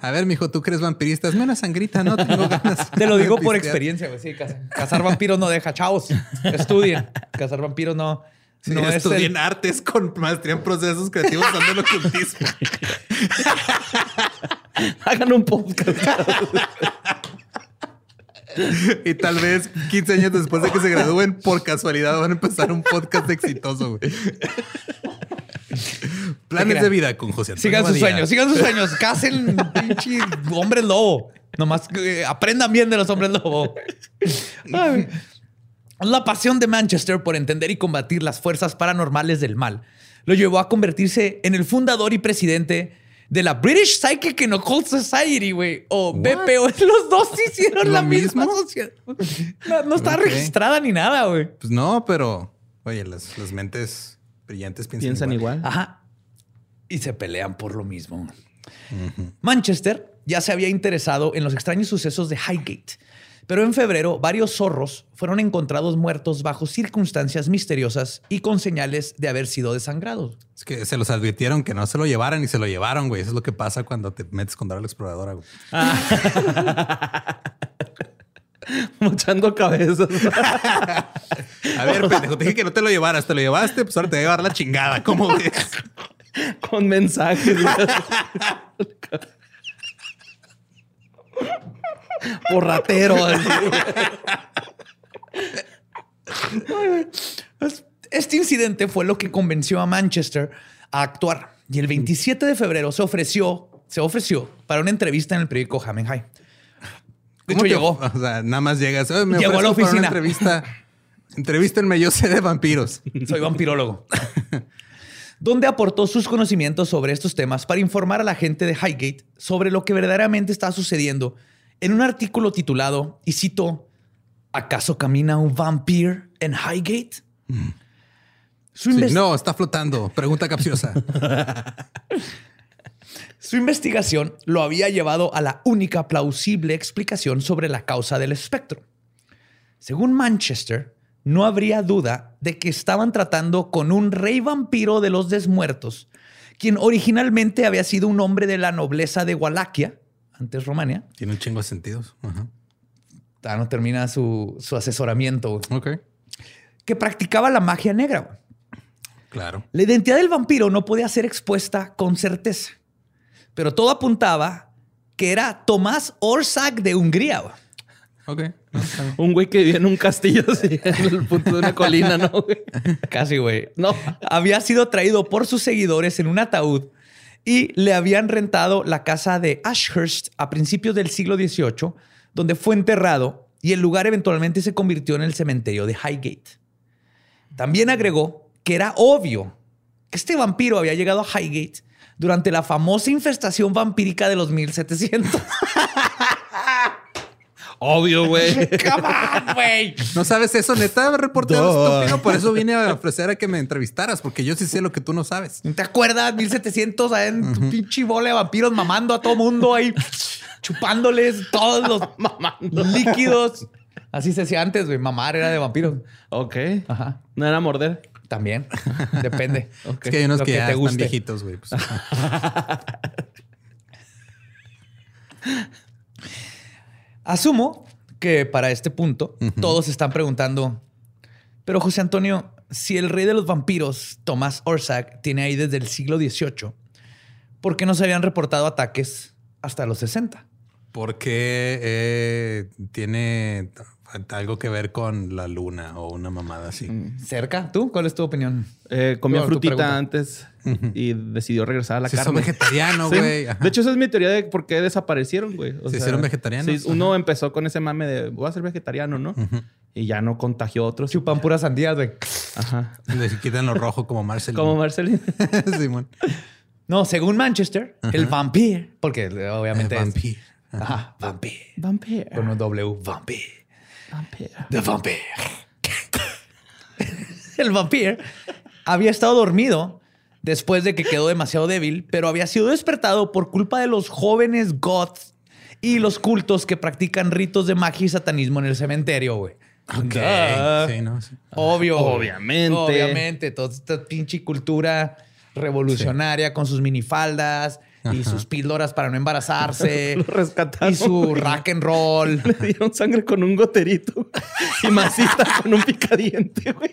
A ver, mijo, tú eres vampirista, hazme una sangrita, ¿no? Tengo ganas.
Te lo digo por experiencia, güey. Sí, cazar, cazar vampiros no deja. Chavos, estudien. Cazar vampiros no.
Sí,
no es el-
artes con maestría en procesos creativos usando el ocultismo.
Hagan un podcast.
Y tal vez 15 años después de que se gradúen, por casualidad van a empezar un podcast exitoso, güey. Planes de vida con José Antonio
Sigan sus
Badía.
sueños, sigan sus sueños. Casen pinche hombres lobo. Nomás que aprendan bien de los hombres lobo. Ay. La pasión de Manchester por entender y combatir las fuerzas paranormales del mal lo llevó a convertirse en el fundador y presidente de la British Psychic and Occult Society, güey. O BPO. Los dos hicieron
¿Lo
la misma sociedad. No, no está registrada ni nada, güey.
Pues no, pero oye, las, las mentes brillantes piensan,
Piensan igual.
Ajá. Y se pelean por lo mismo. Manchester ya se había interesado en los extraños sucesos de Highgate, pero en febrero varios zorros fueron encontrados muertos bajo circunstancias misteriosas y con señales de haber sido desangrados.
Es que se los advirtieron que no se lo llevaran y se lo llevaron, güey. Eso es lo que pasa cuando te metes con Dora la exploradora, güey.
Mochando cabezas.
A ver, pendejo, te dije que no te lo llevaras, te lo llevaste, pues ahora te voy a llevar la chingada. ¿Cómo ves?
Con mensajes. Porratero. así.
Este incidente fue lo que convenció a Manchester a actuar y el 27 de febrero se ofreció, se ofreció para una entrevista en el periódico Hammond High. De hecho,
¿Cómo te-
llegó.
O sea, nada más llegas. "Oye, me
Llegó a la oficina.
Una entrevista. Entrevístenme, yo sé de vampiros.
Soy vampirólogo. donde aportó sus conocimientos sobre estos temas para informar a la gente de Highgate sobre lo que verdaderamente está sucediendo en un artículo titulado, y cito, ¿acaso camina un vampiro en Highgate? Su,
Sí,
inves-
no, está flotando. Pregunta capciosa.
su investigación lo había llevado a la única plausible explicación sobre la causa del espectro. Según Manchester, no habría duda de que estaban tratando con un rey vampiro de los desmuertos, quien originalmente había sido un hombre de la nobleza de Wallachia, antes Romania.
Tiene un chingo de sentidos. Ajá.
Ah, no termina su, su asesoramiento, güey,
Ok.
que practicaba la magia negra.
Claro.
La identidad del vampiro no podía ser expuesta con certeza, pero todo apuntaba que era Tomás Orsak de Hungría. güey.
Ok. No, está bien.
Un güey que vive en un castillo así, en el punto de una colina, ¿no? güey?
Casi, güey.
No.
Había sido traído por sus seguidores en un ataúd y le habían rentado la casa de Ashurst a principios del siglo XVIII, donde fue enterrado y el lugar eventualmente se convirtió en el cementerio de Highgate. También agregó que era obvio que este vampiro había llegado a Highgate durante la famosa infestación vampírica de los 1700.
Obvio, güey.
¡Come on, güey!
¿No sabes eso, neta, reportero estúpido? Por eso vine a ofrecer a que me entrevistaras, porque yo sí sé lo que tú no sabes.
¿No ¿Te acuerdas? 1700 ahí en tu pinche bola de vampiros mamando a todo mundo ahí, chupándoles todos los líquidos. Así se hacía antes, güey. Mamar era de vampiros.
Ok.
Ajá.
No era morder.
También. Depende.
Es que hay unos
Lo
que,
que
ya
te
están viejitos, güey. pues.
Asumo que para este punto todos están preguntando, pero José Antonio, si el rey de los vampiros, Tomás Orsak, tiene ahí desde el siglo XVIII, ¿por qué no se habían reportado ataques hasta los 60?
Porque eh, tiene algo que ver con la luna o una mamada así.
¿Cerca? ¿Tú? ¿Cuál es tu opinión?
Eh, comía frutita antes y decidió regresar a la
Si son
carne.
vegetariano,
Sí.
güey.
De hecho, esa es mi teoría de por qué desaparecieron, güey.
Se hicieron vegetarianos,
sí, uno empezó con ese mame de voy a ser vegetariano, ¿no? Y ya no contagió a otros.
Chupan puras sandías, güey.
Ajá.
Le quitan lo rojo como Marcel.
Como Marcelín.
Simón.
No, según Manchester, el vampir, porque obviamente
El
es-
vampir.
Ajá, vampir.
Vampire.
Con un W, vampir.
Vampire.
The vampir. el vampir había estado dormido después de que quedó demasiado débil, pero había sido despertado por culpa de los jóvenes goths y los cultos que practican ritos de magia y satanismo en el cementerio, güey.
Ok.
Duh.
Sí, no, sí.
Obvio.
Obviamente.
Obviamente. Toda esta pinche cultura revolucionaria con sus minifaldas y sus píldoras para no embarazarse.
Lo rescataron.
y su rock and roll.
Le dieron sangre con un goterito y masita con un picadiente, güey.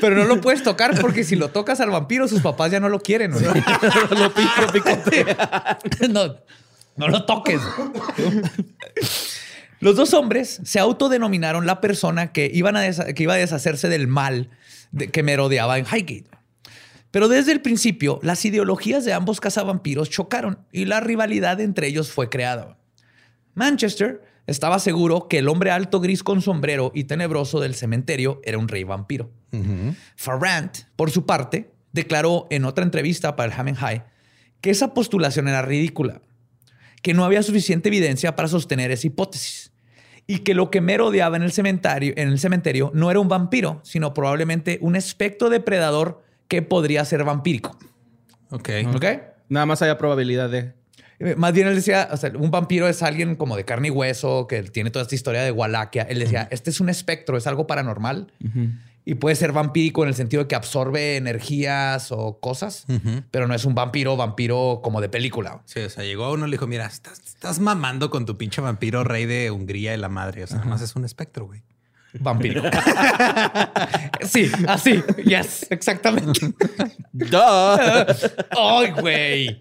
Pero no lo puedes tocar porque si lo tocas al vampiro, sus papás ya no lo quieren. güey.
lo pico, picotea.
no, no lo toques. Los dos hombres se autodenominaron la persona que, iban a desa- que iba a deshacerse del mal de- que merodeaba en Highgate. Pero desde el principio, las ideologías de ambos cazavampiros chocaron y la rivalidad entre ellos fue creada. Manchester estaba seguro que el hombre alto gris con sombrero y tenebroso del cementerio era un rey vampiro. Farrant, por su parte, declaró en otra entrevista para el Ham and High que esa postulación era ridícula, que no había suficiente evidencia para sostener esa hipótesis y que lo que merodeaba en el cementerio, en el cementerio no era un vampiro, sino probablemente un espectro depredador que podría ser vampírico.
Ok.
¿Ok?
Nada más había probabilidad de.
Eh, Más bien él decía, o sea, un vampiro es alguien como de carne y hueso, que tiene toda esta historia de Wallachia. Él decía, este es un espectro, es algo paranormal y puede ser vampírico en el sentido de que absorbe energías o cosas, pero no es un vampiro, vampiro como de película.
Sí, o sea, llegó uno y le dijo, mira, estás, estás mamando con tu pinche vampiro rey de Hungría y la madre. O sea, nada más es un espectro, güey.
Vampírico. sí, así. Yes, exactamente. Ay, güey.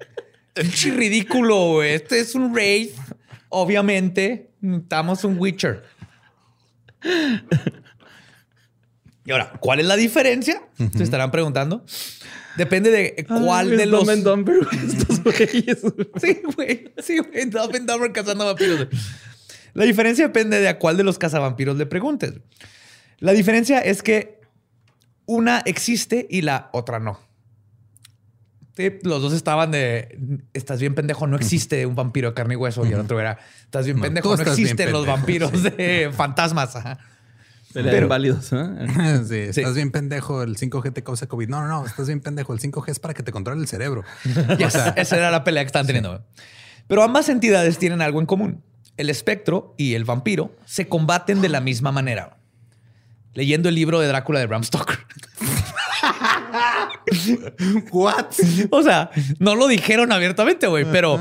Pinche ridículo, güey. Este es un raid. Obviamente, necesitamos un Witcher. Y ahora, ¿cuál es la diferencia? Se estarán preguntando. Depende de cuál
Ay,
de los.
Dumb and Dumber, estos güeyes.
Sí, güey. Sí, güey. Dumb and Dumber cazando vampiros. La diferencia depende de a cuál de los cazavampiros le preguntes. La diferencia es que una existe y la otra no. Sí, los dos estaban de estás bien pendejo, no existe un vampiro de carne y hueso. Y el otro era estás bien
No,
pendejo, no existen los vampiros de fantasmas. Ajá.
Pelea
Pero-
de inválidos. ¿eh?
Sí, estás bien pendejo, el 5G te causa COVID. No, no, no, estás bien pendejo, el 5G es para que te controle el cerebro.
Yes, esa era la pelea que estaban teniendo. güey. Pero ambas entidades tienen algo en común. El espectro y el vampiro se combaten de la misma manera. Leyendo el libro de Drácula de Bram Stoker.
What?
O sea, no lo dijeron abiertamente, güey, pero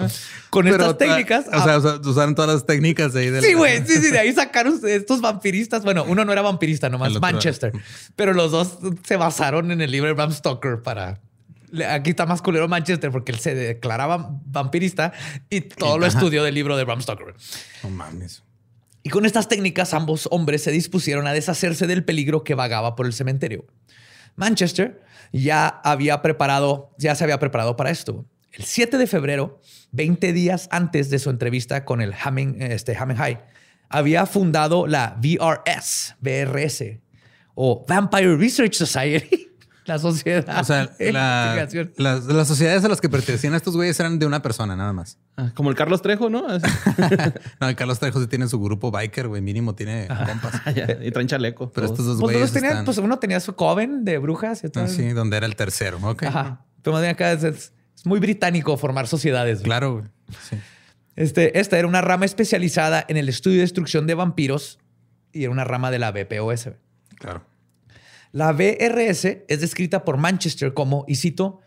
con estas técnicas.
O sea, o sea, usaron todas las técnicas de ahí del.
Sí, güey, sí, sí, de ahí sacaron estos vampiristas. Bueno, uno no era vampirista, nomás Manchester, pero los dos se basaron en el libro de Bram Stoker para. Aquí está más culero Manchester porque él se declaraba vampirista y todo lo
Ajá.
estudió del libro de Bram Stoker.
No mames.
Y con estas técnicas, ambos hombres se dispusieron a deshacerse del peligro que vagaba por el cementerio. Manchester ya había preparado, ya se había preparado para esto. El 7 de febrero, 20 días antes de su entrevista con el Hamming, este, Hamming High, había fundado la VRS, VRS, o Vampire Research Society, la sociedad.
O sea,
de
la- las, las sociedades a las que pertenecían a estos güeyes eran de una persona nada más.
Ah, Como el Carlos Trejo, ¿no?
No, el Carlos Trejo sí tiene su grupo biker, güey. Mínimo tiene compas.
Ya, y traen chaleco.
Pero
todos.
estos dos
Pues,
güeyes
tenían-
están...
pues uno tenía su coven de brujas y otro-
Ah, sí, donde era el tercero. Ok.
Ajá. Pero más bien acá es, es- muy británico formar sociedades. güey.
Claro, güey. Sí.
Este, esta era una rama especializada en el estudio y destrucción de vampiros y era una rama de la BPOS.
Claro.
La BRS es descrita por Manchester como, y cito,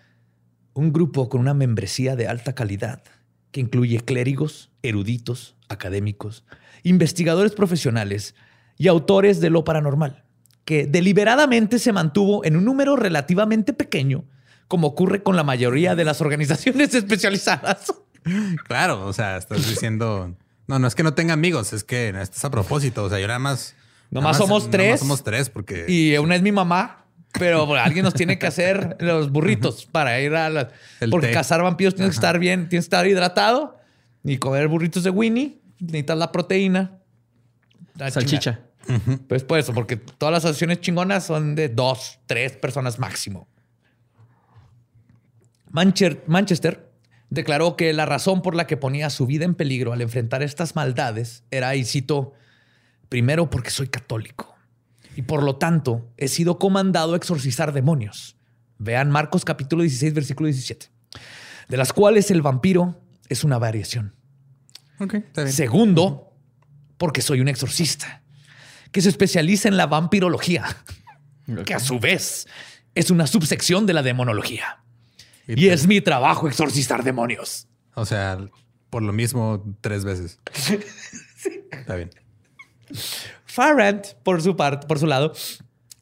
un grupo con una membresía de alta calidad que incluye clérigos, eruditos, académicos, investigadores profesionales y autores de lo paranormal, que deliberadamente se mantuvo en un número relativamente pequeño, como ocurre con la mayoría de las organizaciones especializadas.
Claro, o sea, estás diciendo... No, no es que no tenga amigos, es que esto es a propósito. O sea, yo nada más...
Nomás somos tres.
somos tres porque...
Y una es mi mamá, pero alguien nos tiene que hacer los burritos para ir a la...
El
porque
té.
cazar vampiros tienes que estar bien, tienes que estar hidratado y comer burritos de Winnie. Necesitas la proteína. La
Salchicha.
chingada. Pues por eso, porque todas las asociaciones chingonas son de dos, tres personas máximo. Mancher- Manchester declaró que la razón por la que ponía su vida en peligro al enfrentar estas maldades era, y cito, primero porque soy católico y por lo tanto he sido comandado a exorcizar demonios. Vean Marcos capítulo 16, versículo 17, de las cuales el vampiro es una variación.
Ok, está bien.
Segundo, porque soy un exorcista que se especializa en la vampirología, que a su vez es una subsección de la demonología. Y
te-
es mi trabajo exorcizar demonios.
O sea, por lo mismo tres veces. Está bien.
Farrant, por su parte, por su lado,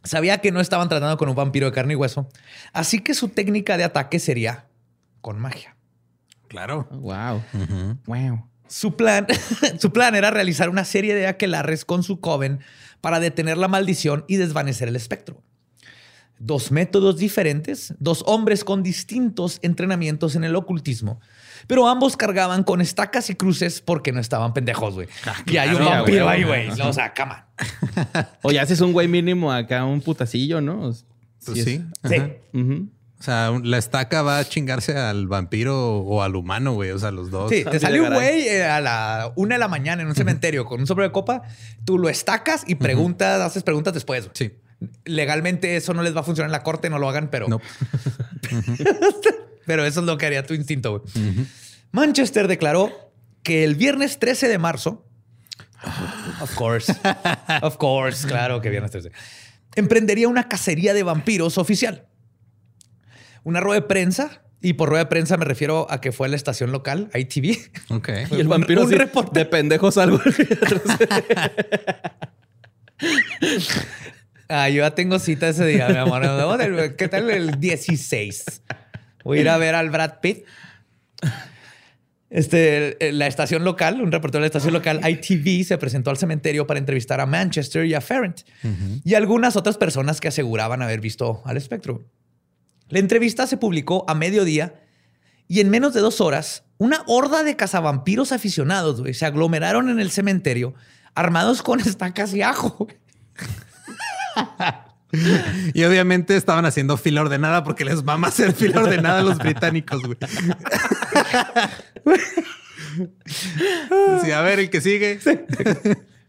sabía que no estaban tratando con un vampiro de carne y hueso, así que su técnica de ataque sería con magia.
Claro.
Wow. Wow.
Su plan, su plan era realizar una serie de aquelarres con su coven para detener la maldición y desvanecer el espectro. Dos métodos diferentes, dos hombres con distintos entrenamientos en el ocultismo, pero ambos cargaban con estacas y cruces porque no estaban pendejos, güey. y hay un
claro,
vampiro
güey.
ahí, güey. O sea, cama.
O ya haces un güey mínimo acá, un putacillo, ¿no?
Pues
es-
sí.
Sí.
O sea, la estaca va a chingarse al vampiro o al humano, güey. O sea, los dos.
Sí, te sale un güey eh, a la una de la mañana en un cementerio con un sobre de copa, tú lo estacas y preguntas, haces preguntas después.
Sí.
Legalmente eso no les va a funcionar en la corte, no lo hagan, pero,
No.
pero eso es lo que haría tu instinto. güey. Manchester declaró que el viernes 13 de marzo, of course, of course, claro que viernes 13, emprendería una cacería de vampiros oficial. Una rueda de prensa, y por rueda de prensa me refiero a que fue a la estación local, ITV.
Ok.
Y el vampiro
un reporte.
de pendejos algo.
Ah, yo ya tengo cita ese día, mi amor. ¿Qué tal el 16? Voy a ir a ver al Brad Pitt. Este, la estación local, un reportero de la estación local, ITV, se presentó al cementerio para entrevistar a Manchester y a Ferrent y algunas otras personas que aseguraban haber visto al espectro. La entrevista se publicó a mediodía y en menos de dos horas, una horda de cazavampiros aficionados güey, se aglomeraron en el cementerio armados con estacas y ajo.
Y obviamente estaban haciendo fila ordenada porque les mama hacer fila ordenada a los británicos, güey. Sí, a ver, el que sigue.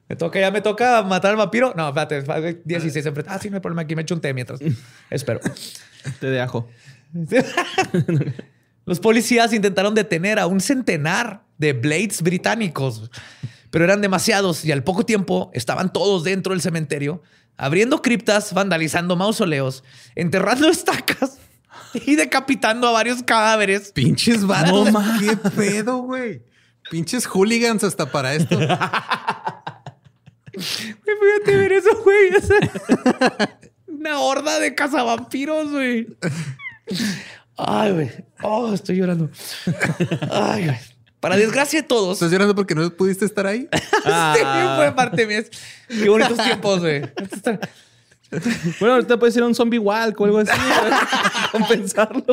Me toca, ya me toca matar al vampiro. No, espérate, 16 enfrente. Ah, sí, no hay problema. Aquí me echo un té mientras. Espero.
Te de ajo.
Los policías intentaron detener a un centenar de Blades británicos, pero eran demasiados y al poco tiempo estaban todos dentro del cementerio, abriendo criptas, vandalizando mausoleos, enterrando estacas y decapitando a varios cadáveres.
Pinches vatos. ¿Qué pedo, güey? Pinches hooligans hasta para esto.
Güey, Fíjate ver eso, güey. Una horda de cazavampiros, güey. Ay, güey. Oh, estoy llorando. Ay, güey. Para desgracia de todos.
¿Estás llorando porque no pudiste estar ahí?
Sí, fue parte mía. Qué bonitos tiempos, güey.
Bueno, ahorita puede ser un zombie walk o algo así. compensarlo.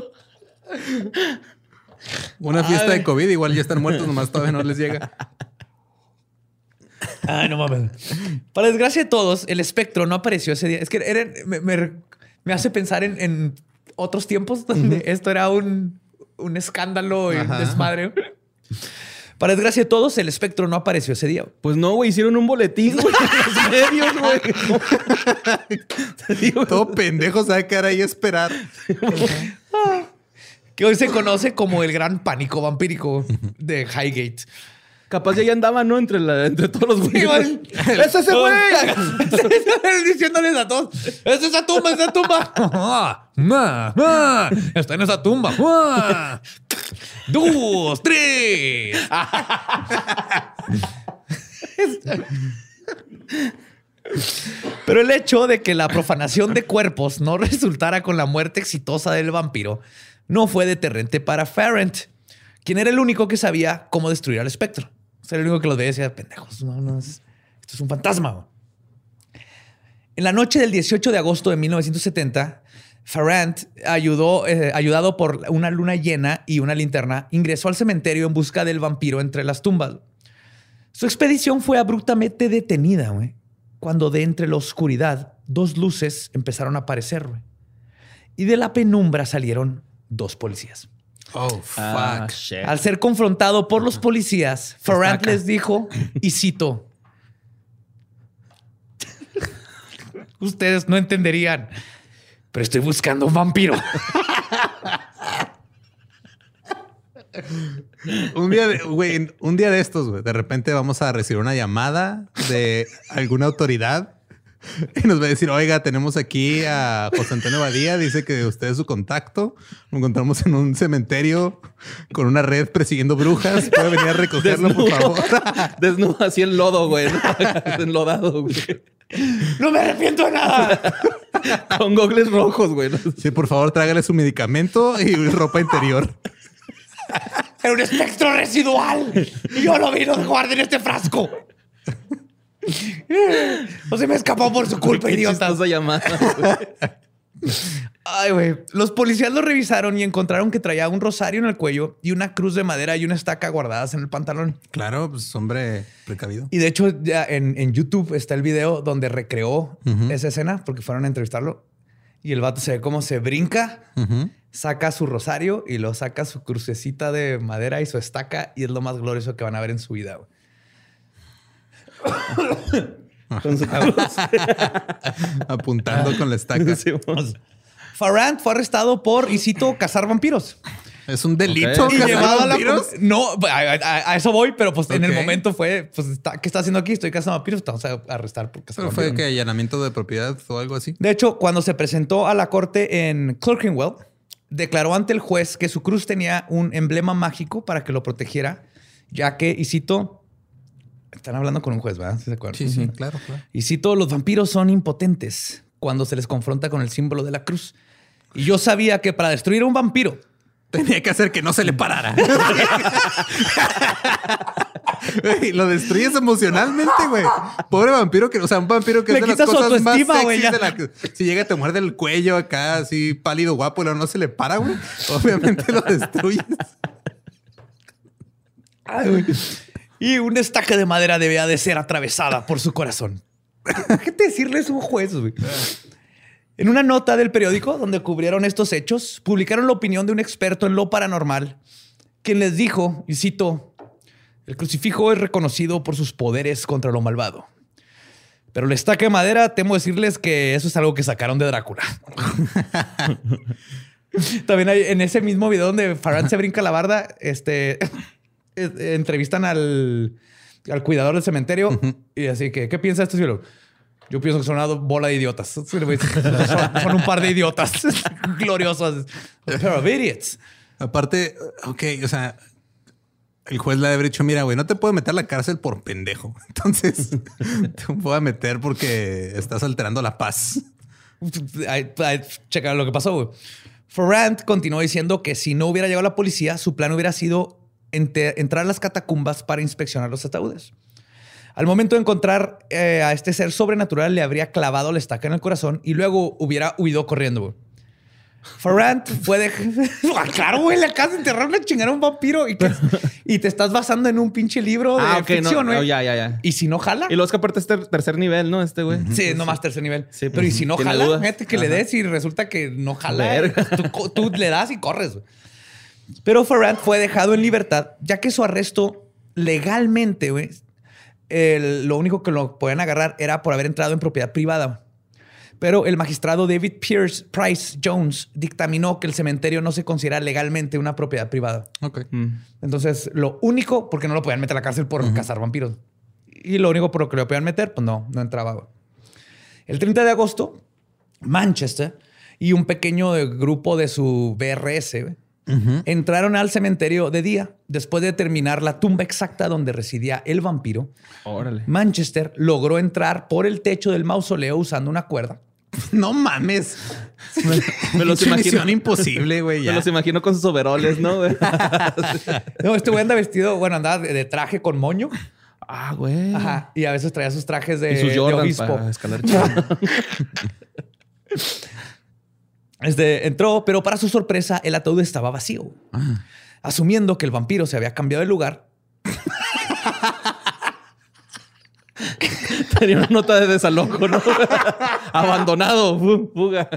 Una fiesta
Ay.
de COVID, igual ya están muertos, nomás todavía no les llega.
Ay, no mames. Para desgracia de todos, el espectro no apareció ese día. Es que era- me, me- me hace pensar en, en otros tiempos donde esto era un, un escándalo y
Ajá.
desmadre. Para desgracia de todos, el espectro no apareció ese día.
Pues no, güey, hicieron un boletín, güey, en los medios, güey. Te digo,
Todo pendejo a quedar ahí a esperar.
Que hoy se conoce como el gran pánico vampírico de Highgate.
Capaz ya ahí andaba, ¿no? Entre, la, entre todos los güeyes. ¡Es ese güey!
Diciéndoles a todos: ¡Es esa tumba, es esa tumba! Está en esa tumba. Dos, tres. Pero el hecho de que la profanación de cuerpos no resultara con la muerte exitosa del vampiro no fue deterrente para Farrent, quien era el único que sabía cómo destruir al espectro. O sea, el único que los veía decía, pendejos, no, no, es- esto es un fantasma. güey". En la noche del 18 de agosto de 1970, Farrant, ayudó, eh, ayudado por una luna llena y una linterna, ingresó al cementerio en busca del vampiro entre las tumbas. Su expedición fue abruptamente detenida, cuando de entre la oscuridad dos luces empezaron a aparecer. Y de la penumbra salieron dos policías.
Oh, fuck.
Ah, shit.
Al ser confrontado por los policías, Farrant les dijo, y cito, ustedes no entenderían, pero estoy buscando un vampiro.
Un día de, güey, un día de estos, güey, de repente vamos a recibir una llamada de alguna autoridad y nos va a decir, oiga, tenemos aquí a José Antonio Badía, dice que usted es su contacto. Lo encontramos en un cementerio con una red persiguiendo brujas. Puede venir a recogerlo, por favor.
Desnudo así en lodo, güey. ¿no? Enlodado, güey.
No me arrepiento de nada.
Con gogles rojos, güey. ¿no?
Sí, por favor, trágale su medicamento y ropa interior.
Era un espectro residual. Y yo lo vi, no guardé en este frasco. No se me escapó por su culpa,
Qué
idiota.
llamada, güey.
Ay, güey. Los policías lo revisaron y encontraron que traía un rosario en el cuello y una cruz de madera y una estaca guardadas en el pantalón.
Claro, pues hombre precavido.
Y de hecho, ya en, en YouTube está el video donde recreó esa escena porque fueron a entrevistarlo. Y el vato se ve cómo se brinca,
Ujú.
saca su rosario y lo saca su crucecita de madera y su estaca. Y es lo más glorioso que van a ver en su vida. güey.
Con su
Apuntando con la estaca.
Sí.
Farrant fue arrestado por, y cito, cazar vampiros.
Es un delito.
Y llevado a la
vampiros.
No, a, a- a eso voy, pero pues en el momento fue, pues, está- ¿qué está haciendo aquí? Estoy cazando vampiros, te vamos a arrestar por cazar
Pero fue
vampiros.
que allanamiento de propiedad o algo así.
De hecho, cuando se presentó a la corte en Clerkenwell, declaró ante el juez que su cruz tenía un emblema mágico para que lo protegiera, ya que, y cito, están hablando con un juez, ¿verdad? ¿Sí se acuerdan?
Sí, sí, claro, claro.
Y cito, los vampiros son impotentes cuando se les confronta con el símbolo de la cruz. Y yo sabía que para destruir a un vampiro
Tenía que hacer que no se le parara. Lo destruyes emocionalmente, güey. Pobre vampiro que, o sea, un vampiro que
Le
es de las cosas más de la que si llega a te muerde el cuello acá, así pálido, guapo, no se le para, güey. Obviamente lo destruyes.
Ay, güey. Y una estaca de madera debía de ser atravesada por su corazón. ¿Qué te decirle es un juez? En una nota del periódico donde cubrieron estos hechos, publicaron la opinión de un experto en lo paranormal, quien les dijo, y cito, el crucifijo es reconocido por sus poderes contra lo malvado. Pero la estaca de madera, temo decirles que eso es algo que sacaron de Drácula. También hay en ese mismo video donde Farhan se brinca la barda, este, entrevistan al, al cuidador del cementerio y así que, ¿qué piensa este cielo? Yo pienso que son una bola de idiotas. Son, son un par de idiotas gloriosos. A pair of idiots.
Aparte, ok, o sea, el juez le ha de haber dicho, mira, güey, no te puedo meter a la cárcel por pendejo. Entonces, te voy a meter porque estás alterando la paz.
Checa lo que pasó. güey. Ferrand continuó diciendo que si no hubiera llegado la policía, su plan hubiera sido entrar a las catacumbas para inspeccionar los ataúdes. Al momento de encontrar eh, a este ser sobrenatural, le habría clavado la estaca en el corazón y luego hubiera huido corriendo. güey. Ferrand fue de. Ah, claro, güey, le acabas de enterrar una chingada a un vampiro y, que- y te estás basando en un pinche libro de
Ah,
ficción, güey.
no, ya, ya, ya.
Y si no jala.
Y luego es que aparte es ter- tercer nivel, ¿no? Este güey.
Sí, nomás tercer nivel.
Sí,
pero y si no jala, fíjate que le des y resulta que no jala. Tú, tú le das y corres. güey. Pero Ferrand fue dejado en libertad, ya que su arresto legalmente, güey, el- lo único que lo podían agarrar era por haber entrado en propiedad privada. Pero el magistrado David Pierce Price Jones dictaminó que el cementerio no se considera legalmente una propiedad privada.
Ok.
Mm.
Entonces, lo único, porque no lo podían meter a la cárcel por cazar vampiros. Y lo único por lo que lo podían meter, pues no, no entraba. güey. El 30 de agosto, Manchester y un pequeño grupo de su BRS güey, entraron al cementerio de día después de determinar la tumba exacta donde residía el vampiro.
Órale.
Manchester logró entrar por el techo del mausoleo usando una cuerda.
No mames.
Me los imagino.
imposible, güey.
Me los imagino con sus overoles, ¿no?
No, este güey anda vestido, bueno, andaba de, de traje con moño.
ah, güey.
Ajá. Y a veces traía sus trajes de,
Y sus
de obispo.
para escalar.
Este, entró, pero para su sorpresa, el ataúd estaba vacío. Asumiendo que el vampiro se había cambiado de lugar,
Tenía una nota de desalojo, ¿no? Abandonado. fu- Fuga.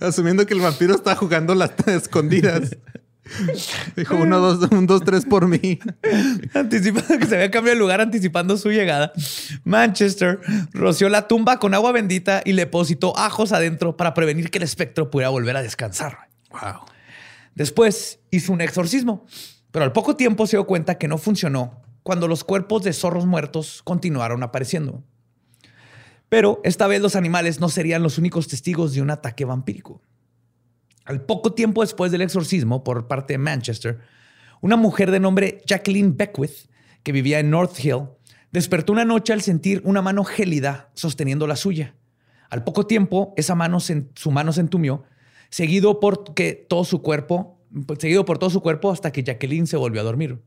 Asumiendo que el vampiro está jugando las escondidas. Dijo uno, dos, un, dos, tres por mí.
anticipando que se había cambiado de lugar, anticipando su llegada, Manchester roció la tumba con agua bendita y le depositó ajos adentro para prevenir que el espectro pudiera volver a descansar.
Wow.
Después hizo un exorcismo, pero al poco tiempo se dio cuenta que no funcionó cuando los cuerpos de zorros muertos continuaron apareciendo. Pero esta vez los animales no serían los únicos testigos de un ataque vampírico. Al poco tiempo después del exorcismo por parte de Manchester, una mujer de nombre Jacqueline Beckwith, que vivía en North Hill, despertó una noche al sentir una mano gélida sosteniendo la suya. Al poco tiempo, esa mano se- su mano se entumió, seguido por que todo su cuerpo, seguido por todo su cuerpo hasta que Jacqueline se volvió a dormir.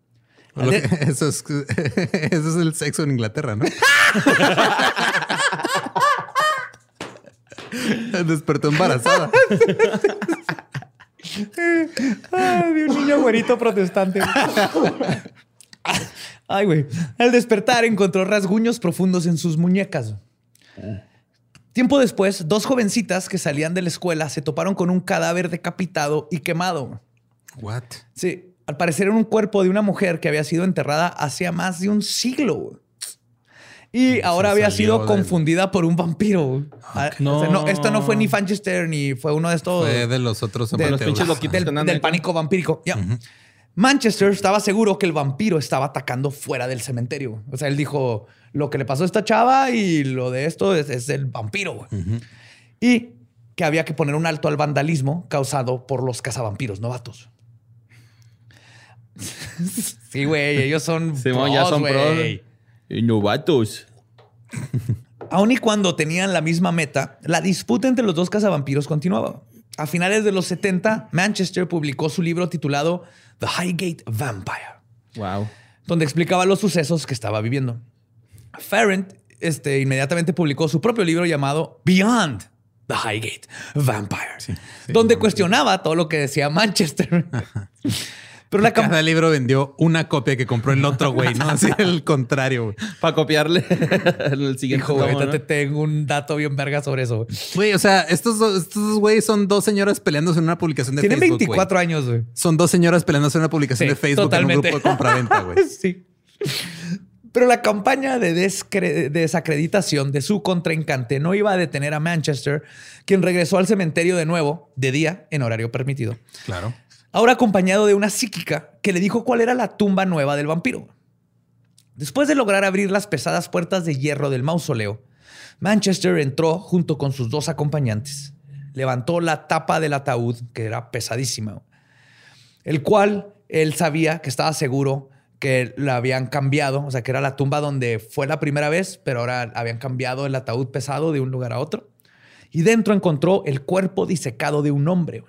Que- es, eso es el sexo en Inglaterra, ¿no? Despertó embarazada.
Ay, de un niño güerito protestante. Ay, güey. Al despertar encontró rasguños profundos en sus muñecas. Tiempo después, dos jovencitas que salían de la escuela se toparon con un cadáver decapitado y quemado.
What?
Sí, al parecer era un cuerpo de una mujer que había sido enterrada hacía más de un siglo. Y ahora había sido
del-
confundida por un vampiro. Ah, o sea, no, esto no fue ni Manchester ni fue uno de estos
Fue de los otros
de
los pinches loquitos
del, del pánico vampírico. Manchester estaba seguro que el vampiro estaba atacando fuera del cementerio. O sea, él dijo, lo que le pasó a esta chava y lo de esto es, es el vampiro. güey". Y que había que poner un alto al vandalismo causado por los cazavampiros novatos. sí, güey, ellos son
Simón, ya son pros. Novatos.
Aun y cuando tenían la misma meta, la disputa entre los dos cazavampiros continuaba. A finales de los 70, Manchester publicó su libro titulado The Highgate Vampire,
Wow.
donde explicaba los sucesos que estaba viviendo. Farrent este, inmediatamente publicó su propio libro llamado Beyond the Highgate Vampire, donde cuestionaba todo lo que decía Manchester. Pero la
Cada
campaña...
libro vendió una copia que compró el otro güey, ¿no? Así el contrario. güey.
Para copiarle el siguiente
Hijo, güey,
tomo,
te tengo un dato bien verga sobre eso. güey.
Güey, o sea, estos dos estos güeyes son dos señoras peleándose en una publicación de
Tienen
Facebook.
24 años, güey.
Son dos señoras peleándose en una publicación
Sí,
de Facebook
totalmente.
en un grupo de compraventa, güey.
sí. Pero la campaña de desacreditación de su contrincante no iba a detener a Manchester, quien regresó al cementerio de nuevo, de día, en horario permitido.
Claro.
Ahora acompañado de una psíquica que le dijo cuál era la tumba nueva del vampiro. Después de lograr abrir las pesadas puertas de hierro del mausoleo, Manchester entró junto con sus dos acompañantes. Levantó la tapa del ataúd, que era pesadísima, el cual él sabía que estaba seguro que la habían cambiado, o sea, que era la tumba donde fue la primera vez, pero ahora habían cambiado el ataúd pesado de un lugar a otro. Y dentro encontró el cuerpo disecado de un hombre.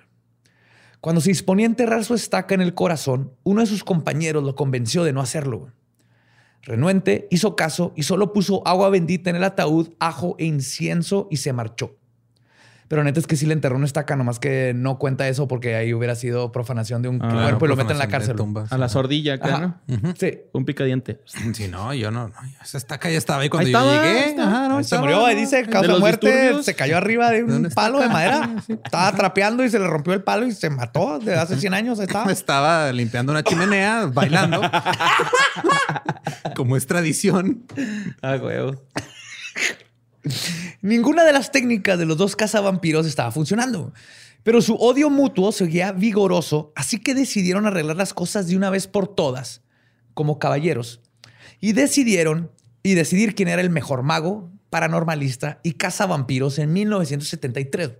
Cuando se disponía a enterrar su estaca en el corazón, uno de sus compañeros lo convenció de no hacerlo. Renuente hizo caso y solo puso agua bendita en el ataúd, ajo e incienso y se marchó. Pero neta es que sí le enterró una estaca, nomás que no cuenta eso porque ahí hubiera sido profanación de un
Ah,
cuerpo y lo meten en la cárcel.
tumbas.
A la sordilla acá,
Ajá.
¿no?
Sí.
Un picadiente.
Sí, no, yo no. no, Esa estaca ya estaba ahí cuando
Ahí
yo
estaba,
llegué. Ajá, no,
se murió, ahí dice,
¿De
causa de muerte,
disturbios?
se cayó arriba de un palo de madera. Estaba trapeando y se le rompió el palo y se mató de hace 100 años. Ahí estaba.
Estaba limpiando una chimenea, bailando. Como es tradición.
Ah, huevo.
Ninguna de las técnicas de los dos cazavampiros estaba funcionando. Pero su odio mutuo seguía vigoroso, así que decidieron arreglar las cosas de una vez por todas, como caballeros. Y decidieron y decidir quién era el mejor mago, paranormalista y cazavampiros en 1973.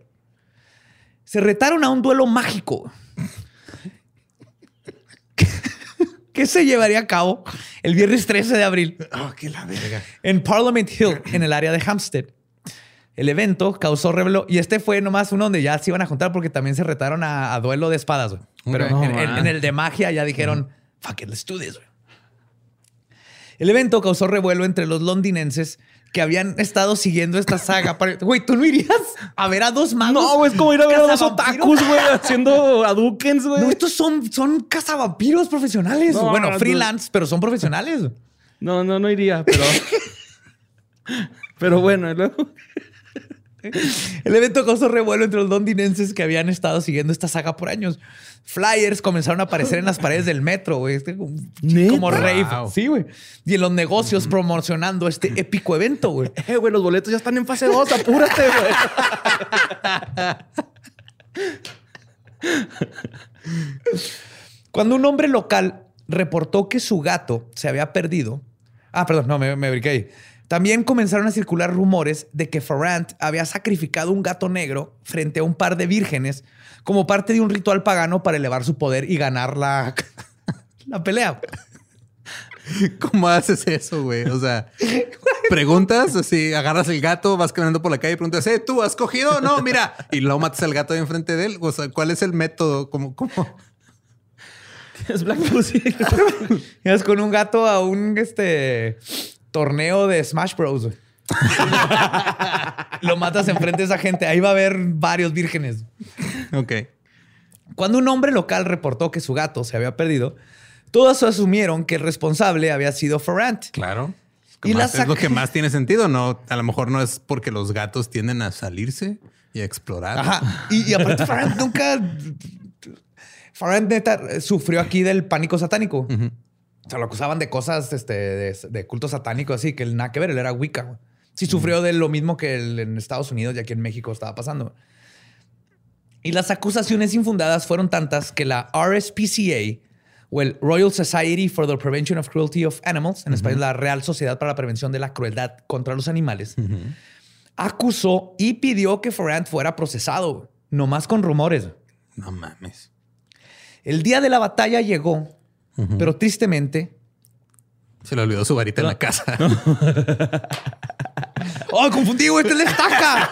Se retaron a un duelo mágico que se llevaría a cabo el viernes 13 de abril
Oh, qué la verga.
en Parliament Hill, en el área de Hampstead. El evento causó revuelo y este fue nomás uno donde ya se iban a juntar porque también se retaron a, a duelo de espadas. güey. Pero en, el de magia ya dijeron, fuck it, let's do this. güey". El evento causó revuelo entre los londinenses que habían estado siguiendo esta saga. Para- Güey, ¿tú no irías a ver a dos magos?
No, güey, es como ir a ver a dos otakus, güey, haciendo aduquens, güey.
No, estos son, son cazavampiros profesionales.
No,
bueno,
no,
freelance, pero son profesionales.
No, no, no iría, pero. pero bueno, luego.
El evento causó revuelo entre los londinenses que habían estado siguiendo esta saga por años. Flyers comenzaron a aparecer en las paredes del metro, güey. Como rave.
Wow.
Sí, güey. Y en los negocios promocionando este épico evento, güey.
Eh, güey, los boletos ya están en fase 2, apúrate, güey.
Cuando un hombre local reportó que su gato se había perdido. Ah, perdón, no, me, me brinqué ahí. También comenzaron a circular rumores de que Farrant había sacrificado un gato negro frente a un par de vírgenes como parte de un ritual pagano para elevar su poder y ganar la, la pelea.
¿Cómo haces eso, güey? O sea, preguntas, así, agarras el gato, vas caminando por la calle y preguntas, ¿eh, tú has cogido? No, mira. Y luego matas al gato de enfrente de él. O sea, ¿cuál es el método? ¿Cómo, cómo?
Es Black Pussy.
Con un gato a un este torneo de Smash Bros. Lo matas enfrente de esa gente. Ahí va a haber varios vírgenes.
Ok.
Cuando un hombre local reportó que su gato se había perdido, todos asumieron que el responsable había sido Farrant.
Claro.
Y la
es lo que más tiene sentido, ¿no? A lo mejor no es porque los gatos tienden a salirse y a explorar.
Ajá. Y, y aparte, Farrant nunca. Farrant neta sufrió aquí del pánico satánico. O sea, lo acusaban de cosas este, de, de culto satánico, así que él nada que ver, él era Wicca. güey. Sí, sufrió de lo mismo que el- en Estados Unidos y aquí en México estaba pasando. Y las acusaciones infundadas fueron tantas que la RSPCA o el Royal Society for the Prevention of Cruelty of Animals, en español la Real Sociedad para la Prevención de la Crueldad contra los Animales, acusó y pidió que Farrant fuera procesado, nomás con rumores.
No mames.
El día de la batalla llegó, pero tristemente
Se le olvidó su varita en la casa.
Oh, confundí, güey, esta es la estaca.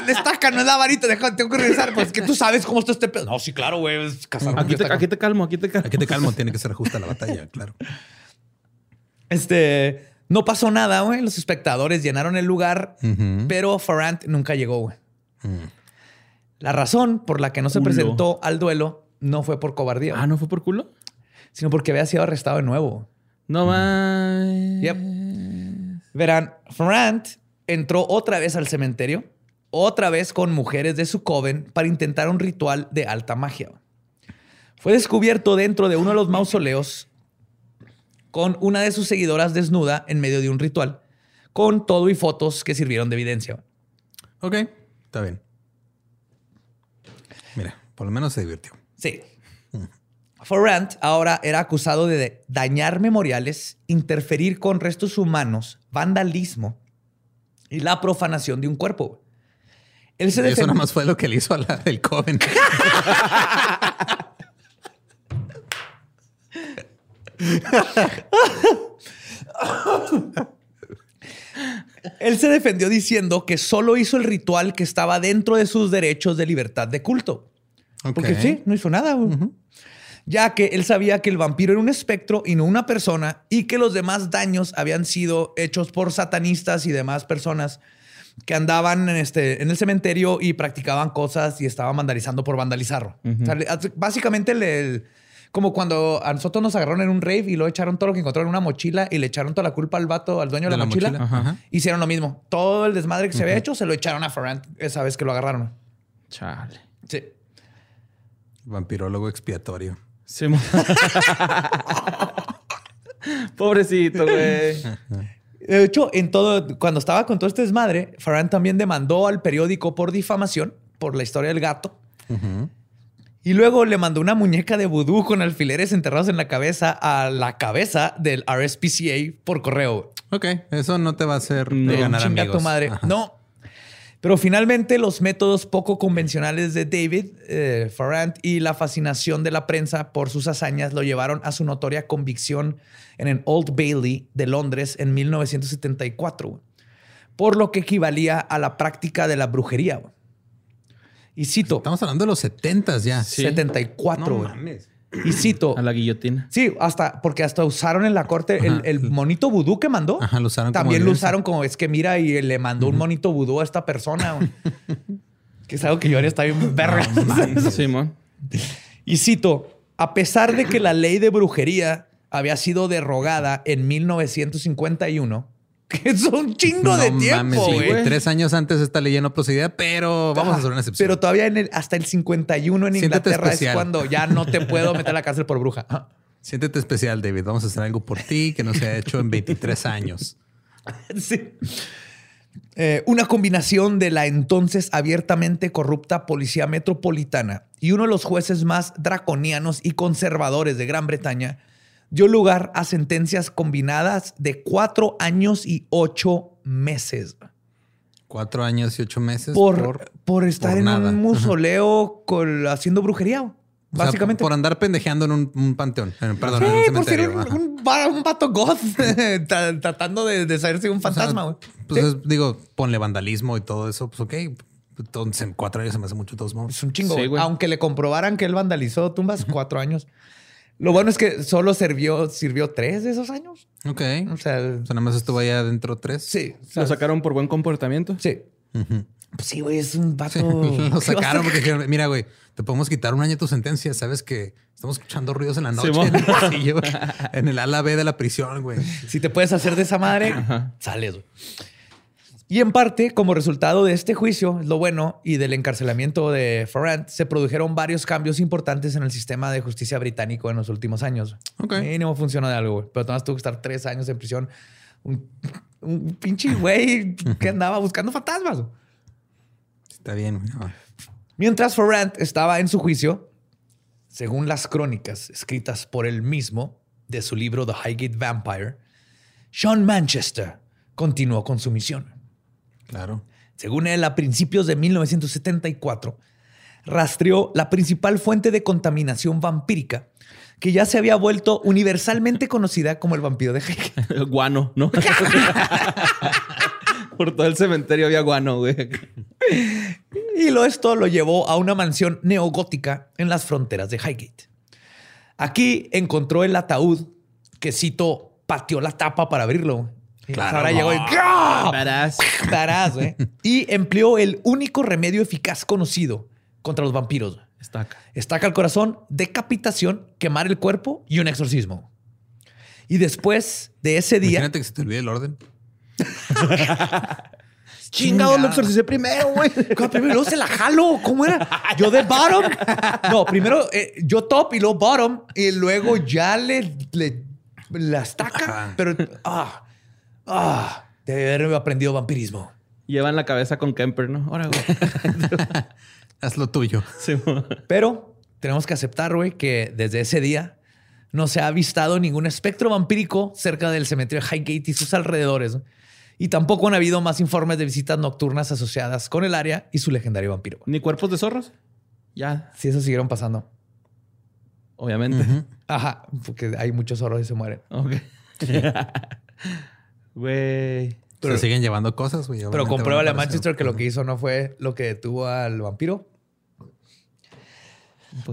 La estaca no es la varita. Deja, tengo que regresar. Pues que tú sabes cómo está este pedo. No, sí, claro, güey.
Aquí te, aquí te calmo, aquí te calmo.
Aquí te calmo, tiene que ser justa la batalla, claro.
Este, no pasó nada, güey. Los espectadores llenaron el lugar, pero Farrant nunca llegó, güey. La razón por la que no se
Culo.
presentó al duelo no fue por cobardía,
Ah, ¿no fue por culo?
Sino porque había sido arrestado de nuevo.
No más.
Yep. Verán, Farrant entró otra vez al cementerio, otra vez con mujeres de su coven para intentar un ritual de alta magia. Fue descubierto dentro de uno de los mausoleos con una de sus seguidoras desnuda en medio de un ritual, con todo y fotos que sirvieron de evidencia.
Ok, está bien. Mira, por lo menos se divirtió.
Sí. Forant ahora era acusado de dañar memoriales, interferir con restos humanos, vandalismo y la profanación de un cuerpo. Él se
Eso
defendió.
nada más fue lo que le hizo a la del Coven.
Él se defendió diciendo que solo hizo el ritual que estaba dentro de sus derechos de libertad de culto. Porque sí, no hizo nada. güey. Ya que él sabía que el vampiro era un espectro y no una persona y que los demás daños habían sido hechos por satanistas y demás personas que andaban en, este, en el cementerio y practicaban cosas y estaban vandalizando por vandalizarlo. O sea, le- básicamente, el- como cuando a nosotros nos agarraron en un rave y lo echaron todo lo que encontraron en una mochila y le echaron toda la culpa al vato, al dueño de,
De
la,
la
mochila.
mochila, ajá.
Hicieron lo mismo. Todo el desmadre que se había hecho se lo echaron a Ferrant esa vez que lo agarraron.
Chale.
Sí.
Vampirólogo expiatorio.
Sí, Pobrecito, güey.
De hecho, en todo, cuando estaba con todo este desmadre, Farran también demandó al periódico por difamación por la historia del gato. Y luego le mandó una muñeca de vudú con alfileres enterrados en la cabeza a la cabeza del RSPCA por correo.
Ok, eso no te va a hacer
No.
ganar amigos.
tu madre.
Ajá.
No. Pero finalmente los métodos poco convencionales de David eh, Farrant y la fascinación de la prensa por sus hazañas lo llevaron a su notoria convicción en el Old Bailey de Londres en 1974, güey, por lo que equivalía a la práctica de la brujería. Y cito,
Estamos hablando de los 70 ya.
Sí.
74.
No
güey.
mames.
Y cito,
A la guillotina.
Sí, hasta porque hasta usaron en la corte el, el monito vudú que mandó.
Ajá, lo usaron como
También lo
evidencia.
usaron como es que mira y le mandó un monito vudú a esta persona. que es algo que yo haría está bien verga.
Simón.
y cito, a pesar de que la ley de brujería había sido derogada en 1951, que es un chingo de tiempo,
mames,
güey.
Tres años antes esta ley ya no procedía, pero vamos a hacer una excepción.
Pero todavía en el- hasta el 51 en
Siéntete
Inglaterra
especial.
es cuando ya no te puedo meter a la cárcel por bruja. Ah.
Siéntete especial, David. Vamos a hacer algo por ti que no se ha hecho en 23 años.
Sí. Eh, una combinación de la entonces abiertamente corrupta Policía Metropolitana y uno de los jueces más draconianos y conservadores de Gran Bretaña dio lugar a sentencias combinadas de cuatro años y ocho meses
Cuatro años y ocho meses
por, por, estar
por
en
nada.
un mausoleo con- haciendo brujería.
O sea,
Básicamente.
por andar pendejeando en un, un panteón. Perdón, en un
Sí, por ser
cementerio.
un, un, un vato goth tra- tratando de, de un
O sea,
fantasma.
Pues
Sí.
es- digo, ponle vandalismo y todo eso. Pues ok. Entonces, en cuatro años se me hace mucho todos modos.
Es un chingo.
Sí.
Aunque le comprobaran que él vandalizó tumbas cuatro años. Lo bueno es que solo sirvió, sirvió tres de esos años.
Ok.
O sea,
O sea, nada más estuvo allá adentro tres.
sí. o sea,
Lo sacaron por buen comportamiento.
Sí. Pues sí, güey, es un vato.
Lo sacaron porque dijeron, mira, güey, te podemos quitar un año de tu sentencia. Sabes que estamos escuchando ruidos en la noche
Simón.
en el pasillo, güey, en el ala B de la prisión, güey.
Si te puedes hacer de esa madre, sales. güey. Y en parte, como resultado de este juicio, es lo bueno, y del encarcelamiento de Farrant, se produjeron varios cambios importantes en el sistema de justicia británico en los últimos años.
Ok.
Mínimo funcionó de algo. Pero además tuvo que estar tres años en prisión. Un, un pinche güey que andaba buscando fantasmas.
Está bien. güey. Ah.
Mientras Farrant estaba en su juicio, según las crónicas escritas por él mismo de su libro The Highgate Vampire, Sean Manchester continuó con su misión.
Claro.
Según él, a principios de 1974, rastreó la principal fuente de contaminación vampírica que ya se había vuelto universalmente conocida como el vampiro de Highgate.
Guano, ¿no? Por todo el cementerio había guano, güey.
Y lo esto lo llevó a una mansión neogótica en las fronteras de Highgate. Aquí encontró el ataúd que Cito pateó la tapa para abrirlo.
Claro.
Ahora llegó y ¡Ah!
Verás.
Badass, güey. Y empleó el único remedio eficaz conocido contra los vampiros. güey.
Estaca.
Estaca al corazón, decapitación, quemar el cuerpo y un exorcismo. Y después de ese día,
Imagínate que se te olvide el orden.
Chingado, lo exorcicé primero, güey.
¿Cómo? primero luego se la jalo. ¿Cómo era? Yo de bottom. No, primero eh, yo top y luego bottom. Y luego ya le, le la estaca. Pero ah, ah, de haber aprendido vampirismo.
Llevan la cabeza con Kemper, ¿no? Ahora, güey.
Haz lo tuyo.
Sí.
Pero tenemos que aceptar, güey, que desde ese día no se ha avistado ningún espectro vampírico cerca del cementerio de Highgate y sus alrededores. ¿no? Y tampoco han habido más informes de visitas nocturnas asociadas con el área y su legendario vampiro. güey.
Ni cuerpos de zorros. Ya,
Si eso siguieron pasando.
obviamente.
Ajá, porque hay muchos zorros y se mueren.
Ok. Güey.
se siguen llevando cosas, güey.
Pero compruébale a. Manchester que lo que hizo no fue lo que detuvo al vampiro.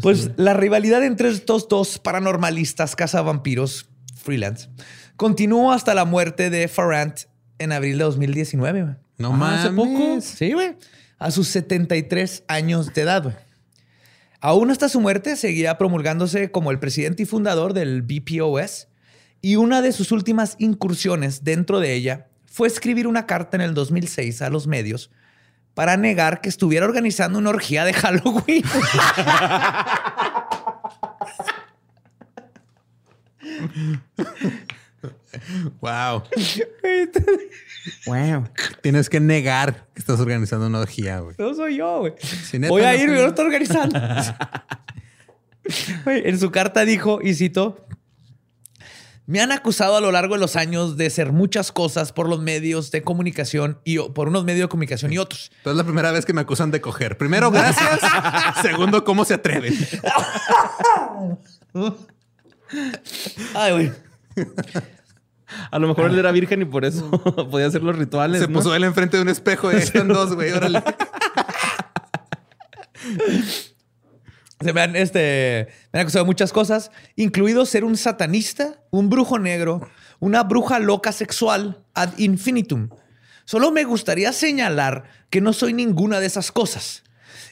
Pues la rivalidad entre estos dos paranormalistas cazavampiros freelance continuó hasta la muerte de Farrant en abril de 2019. güey.
No
Ah,
mames.
hace poco.
Sí, güey. A sus 73 años de edad, güey. Aún hasta su muerte seguía promulgándose como el presidente y fundador del BPOS y una de sus últimas incursiones dentro de ella fue escribir una carta en el 2006 a los medios para negar que estuviera organizando una orgía de Halloween.
Wow.
Wow.
Tienes que negar que estás organizando una orgía, güey.
No soy yo, güey.
Si
Voy a
no
ir,
soy
yo lo estoy organizando. En su carta dijo, y cito, me han acusado a lo largo de los años de ser muchas cosas por los medios de comunicación y por unos medios de comunicación y otros.
Entonces es la primera vez que me acusan de coger. Primero, gracias. Segundo, ¿cómo se atreven?
Ay, güey.
A lo mejor él era virgen y por eso podía hacer los rituales.
Se
¿no?
puso él enfrente de un espejo y ahí están dos, güey. Órale.
Se me han, este, me han acusado muchas cosas, incluido ser un satanista, un brujo negro, una bruja loca sexual ad infinitum. Solo me gustaría señalar que no soy ninguna de esas cosas.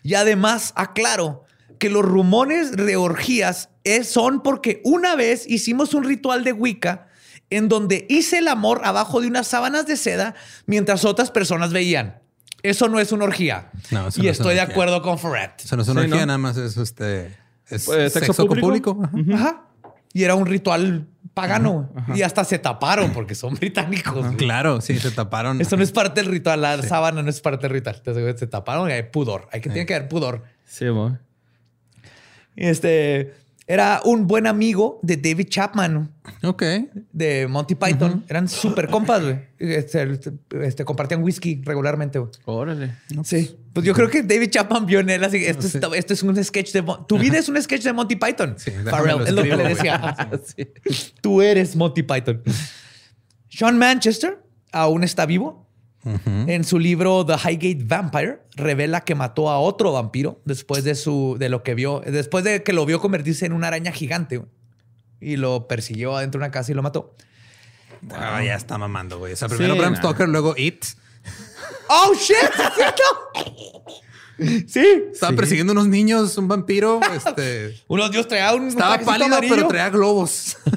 Y además aclaro que los rumores de orgías es- son porque una vez hicimos un ritual de Wicca en donde hice el amor abajo de unas sábanas de seda mientras otras personas veían. Eso no es una orgía.
No, eso
y
no es una
estoy de
orgía.
acuerdo con Ferret.
Eso no es una
Sí,
orgía,
¿no?
nada más es este. Es
Pues,
sexo,
¿sexo
público.
público?
Ajá.
Ajá. Y era un ritual pagano. Y hasta se taparon porque son británicos.
Claro, sí, se taparon.
Esto no es parte del ritual. La sábana no es parte del ritual. Entonces, se taparon y hay pudor. Hay que, tiene que haber pudor.
Sí, mo.
Este era un buen amigo de David Chapman
Ok.
de Monty Python. Eran súper compas, güey. Este, este, compartían whisky regularmente, güey.
Órale.
Sí. Pues yo creo que David Chapman vio en él así. Esto,
Sí.
es, esto es un sketch de. Mon- Tu vida es un sketch de Monty Python.
Sí,
Farrell,
lo
es lo que le decía.
Sí.
Tú eres Monty Python. Sean Manchester aún está vivo. En su libro The Highgate Vampire revela que mató a otro vampiro después de su de lo que vio, después de que lo vio convertirse en una araña gigante güey. y lo persiguió adentro de una casa y lo mató.
Ah, ya está mamando, güey. O sea, primero
Sí,
Bram
nah.
Stoker, luego It.
Oh shit, ¿sí es cierto? Sí.
Estaba persiguiendo unos niños, un vampiro. Este.
Uno Dios traía un
Estaba pálido,
amarillo.
pero traía globos.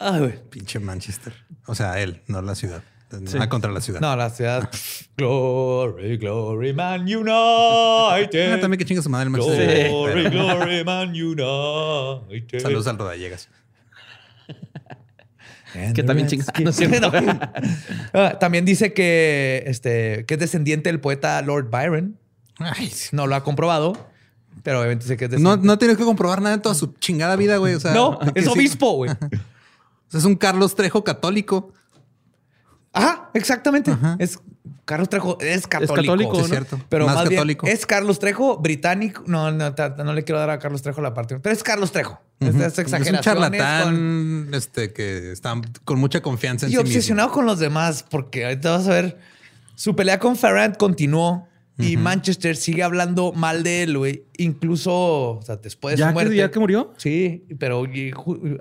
Ay, güey.
Pinche Manchester. O sea, él, no la ciudad.
Sí.
Ah, contra la ciudad.
No, la ciudad. glory, glory, man united.
Ah, también que chinga su madre el Manchester.
Glory,
Pero-
glory, man united.
Saludos al Rodallegas.
Que también chinga. No es cierto.
Ah, También dice que, este, que es descendiente del poeta Lord Byron.
Ay, sí.
No lo ha comprobado, pero obviamente dice que es
No,
descendiente.
no tienes que comprobar nada en toda su chingada vida, güey. O sea,
No, es
sí.
obispo, güey.
Es un Carlos Trejo católico.
Ajá, exactamente.
Ajá.
Es Carlos Trejo es católico.
católico,
Sí,
¿no?
es cierto.
Pero
más,
más, bien,
católico.
es Carlos Trejo, británico. No, no, no le quiero dar a Carlos Trejo la parte. Pero es Carlos Trejo. Estas
Es un charlatán
con-
este, que está con mucha confianza en
y
sí mismo.
obsesionado con los demás, porque ahorita vas a ver. Su pelea con Farrant continuó y Manchester sigue hablando mal de él, güey. Incluso o sea, después de
¿Ya
su
que,
muerte.
¿Ya que murió?
Sí, pero y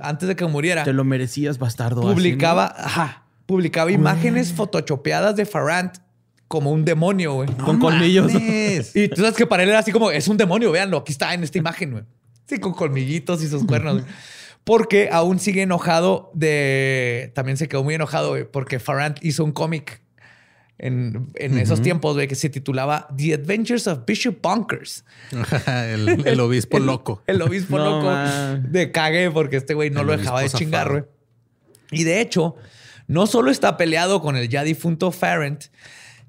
antes de que muriera,
Te lo merecías, bastardo. así, ¿no?
publicaba, ajá, publicaba imágenes photoshopeadas de Farrant como un demonio, güey.
Con colmillos.
Y tú sabes que para él era así como, es un demonio, véanlo, aquí está en esta imagen, güey. Sí, con colmillitos y sus cuernos. Porque aún sigue enojado de... También se quedó muy enojado, güey, porque Farrant hizo un cómic en, en esos tiempos, güey, que se titulaba The Adventures of Bishop Bonkers.
el, el obispo
El-
loco.
El obispo
No,
loco
man.
de cague porque este güey no
El
lo dejaba de chingar, güey. Y de hecho, no solo está peleado con el ya difunto Farrant,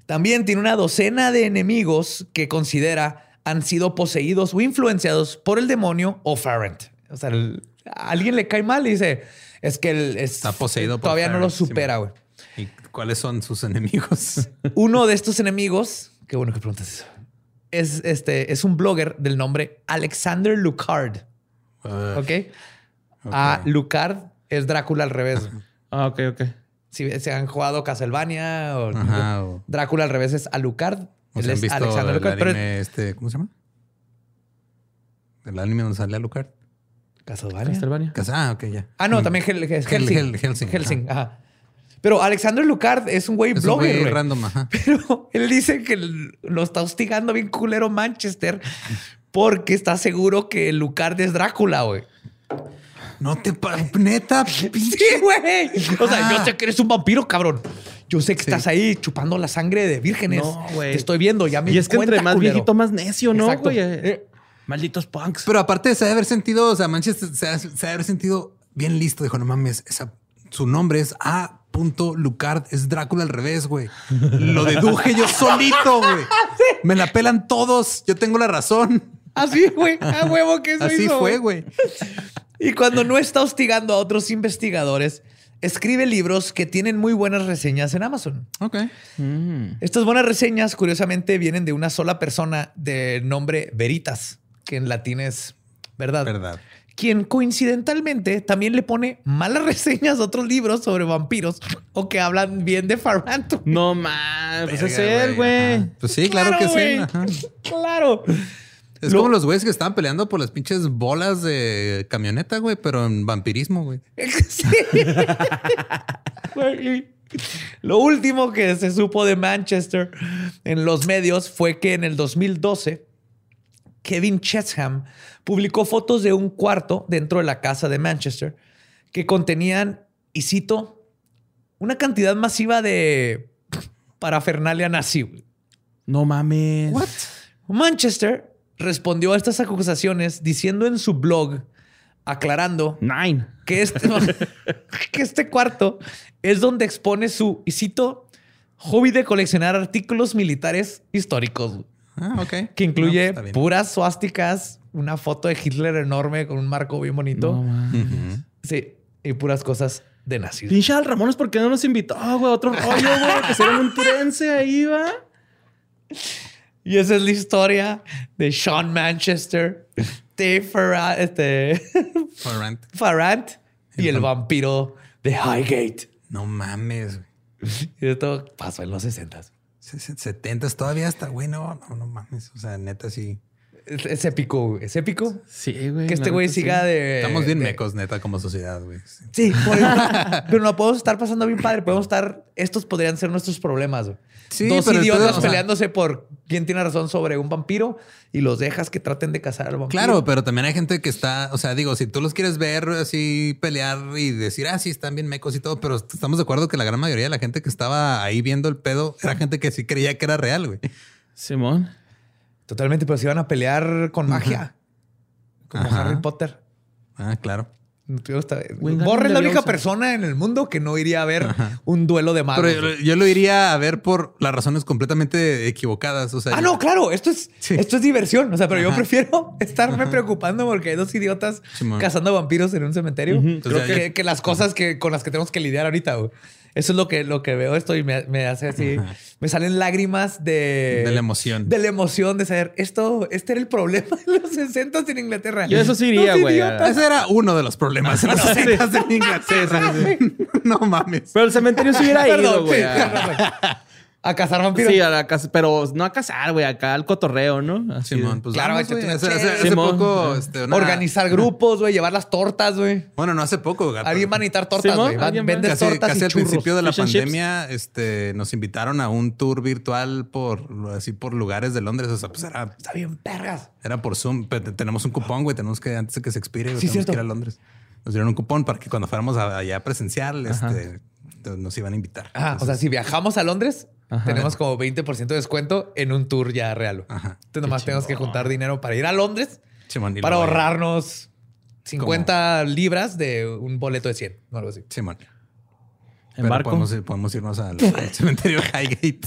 también tiene una docena de enemigos que considera han sido poseídos o influenciados por el demonio o Farrant. O sea, a alguien le cae mal y dice, es que él es-
Está poseído por
Todavía no lo supera, güey.
¿Y cuáles son sus enemigos?
Uno de estos enemigos, qué bueno que preguntas eso, es, este, es un blogger del nombre Alexander Lucard.
Uh,
¿Ok? A Lucard es Drácula al revés.
Ah, ok, ok.
Si se han jugado Castlevania o
Ajá, o-
Drácula al revés es Alucard.
o
Él es
visto
Alexander Lucard. Pero
este, ¿cómo se llama? El anime donde sale Alucard.
Castlevania.
Castlevania.
Ah,
Ah, ok, ya.
Ah, no, también Hel- Helsing.
Hel- Helsing,
Helsing, ajá. Pero Alexander Lucard es un güey
Es un
blogger,
güey
güey.
random, ajá.
Pero él dice que lo está hostigando bien culero Manchester porque está seguro que Lucard es Drácula, güey.
No te neta,
Sí, güey. O sea, yo sé que eres un vampiro, cabrón. Yo sé que
Sí.
estás ahí chupando la sangre de vírgenes.
No, güey.
Te estoy viendo, ya me
Y es que entre
cuenta,
más
culero.
viejito, más necio, ¿no,
Exacto.
güey?
Eh,
Malditos punks.
Pero aparte se ha de haber sentido, o sea, Manchester se ha, se ha de haber sentido bien listo. Dijo, no mames, esa- su nombre es A. Lucard, es Drácula al revés, güey. Lo deduje yo solito, güey. Me la pelan todos. Yo tengo la razón.
Así, güey. A huevo que eso
Así
hizo,
fue, güey.
Y cuando no está hostigando a otros investigadores, escribe libros que tienen muy buenas reseñas en Amazon.
Ok.
Mm.
Estas buenas reseñas, curiosamente, vienen de una sola persona de nombre Veritas, que en latín es verdad.
Verdad.
Quien coincidentalmente también le pone malas reseñas a otros libros sobre vampiros o que hablan bien de Farrant.
No mames, pues es él, güey.
Pues sí, claro, que sí. ajá.
Claro.
Es
Lo-
como los güeyes que estaban peleando por las pinches bolas de camioneta, güey, pero en vampirismo, güey.
Sí. Güey. Lo último que se supo de Manchester en los medios fue que en el 2012 Kevin Chesham publicó fotos de un cuarto dentro de la casa de Manchester que contenían, y cito, una cantidad masiva de parafernalia nazi.
No mames.
Manchester respondió a estas acusaciones diciendo en su blog, aclarando
Nine.
que este, que este cuarto es donde expone su, y cito, hobby de coleccionar artículos militares históricos,
Ah, ok.
que incluye
No, pues
puras suásticas, una foto de Hitler enorme con un marco bien bonito.
No.
Sí, y puras cosas de nazis.
Pinche Al Ramones, ¿por qué no nos invitó, güey? Otro rollo, güey. Que será un turense ahí, va.
Y esa es la historia de Sean Manchester, Dave Farrant, este,
Farrant.
Farrant y
El
el
vam-
vampiro de Highgate.
No mames, güey.
Y esto pasó en los 60
70 todavía hasta, güey, no, no, no mames. O sea, neta, sí.
Es, es épico, güey. Es épico.
Sí, güey.
que este güey siga
sí.
de.
Estamos bien
de-
mecos, neta, como sociedad, güey. Sí.
Sí, por eso. pero no podemos estar pasando bien padre. Podemos estar. Estos podrían ser nuestros problemas. güey.
Sí,
Dos
pero
idiotas
entonces, o sea-
peleándose por quién tiene razón sobre un vampiro y los dejas que traten de cazar al vampiro.
Claro, pero también hay gente que está, o sea, digo, si tú los quieres ver así pelear y decir, ah, sí, están bien mecos y todo, pero estamos de acuerdo que la gran mayoría de la gente que estaba ahí viendo el pedo era gente que sí creía que era real, güey.
Simón.
Totalmente, pero se iban a pelear con magia. Como
Ajá.
Harry Potter.
Ah, claro.
Borre es la única persona en el mundo que no iría a ver un duelo de magos.
Pero yo, yo lo iría a ver por las razones completamente equivocadas. O sea,
Ah,
yo-
no, claro, esto es,
Sí.
esto es diversión. O sea, pero yo prefiero estarme preocupando porque hay dos idiotas cazando vampiros en un cementerio
Ujú.
Creo
O sea,
que, que las cosas que, con las que tenemos que lidiar ahorita. güey. Eso es lo que, lo que veo esto y me, me hace así. Me salen lágrimas de.
De la emoción.
De la emoción de saber esto. Este era el problema de los 60 en Inglaterra.
Yo eso sí iría, güey.
Ese era uno de los problemas en los
sí.
60 en Inglaterra. no mames.
Pero el cementerio se hubiera ido,
Perdón,
güey. A-.
A cazar vampiros.
Sí, a la casa, pero no a cazar, güey, acá al cotorreo, ¿no? Así
Simón, pues
Claro,
vamos, Hace, hace- hace
Simón.
poco... este, una-
Organizar grupos, güey. Llevar las tortas, güey.
Bueno, no hace poco. gato.
Alguien va a necesitar tortas, güey. Vendes
Casi,
tortas
casi
y
al
churros.
principio de la
Fish
pandemia, este, nos invitaron a un tour virtual por así por lugares de Londres. O sea, pues era,
Está bien, perras.
era por Zoom. Pero te- tenemos un cupón, güey. Tenemos que, antes de que se expire,
Sí,
tenemos
cierto.
que ir a Londres. Nos dieron un cupón para que cuando fuéramos a- allá presencial, este, nos iban a invitar.
Ajá, o sea, si viajamos a Londres, tenemos como 20% de descuento en un tour ya real.
Ajá.
Entonces nomás tenemos que juntar dinero para ir a Londres
Simón,
para ahorrarnos 50 libras de un boleto de 100 o algo así.
Simón.
¿En
Pero
barco?
Podemos, podemos irnos al, al cementerio Highgate.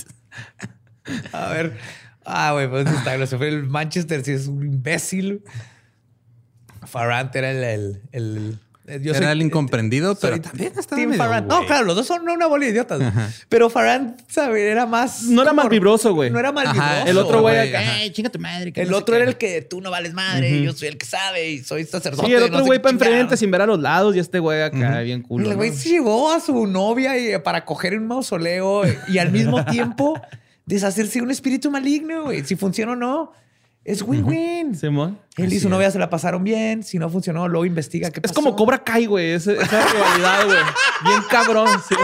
A ver. Ah, güey, pues está. Lo fue el Manchester, sí es un imbécil. Farrant era el- el- yo
Era
soy-
el incomprendido, pero también estaba
Team
medio.
No, claro, los dos son una bola de idiotas. Pero Farrant, ¿sabes? Era más.
No era mal vibroso, güey.
No era mal
Ajá,
vibroso.
El otro güey acá,
ajá.
"Ey, chinga tu madre. que
El
no
otro
qué".
era el que tú no vales madre, yo soy el que sabe y soy sacerdote.
Sí, el otro güey para enfrente sin ver a los lados y este güey acá bien
Y
culo.
El güey
¿no?
se llevó a su novia y- para coger en un mausoleo y al mismo tiempo deshacerse de un espíritu maligno, güey. Si funciona o no, es win-win.
Simón.
Él y su novia
es.
se la pasaron bien. Si no funcionó, luego investiga qué
Es
pasó.
como Cobra Kai, güey. ese- Esa rivalidad, güey. Bien cabrón. sí.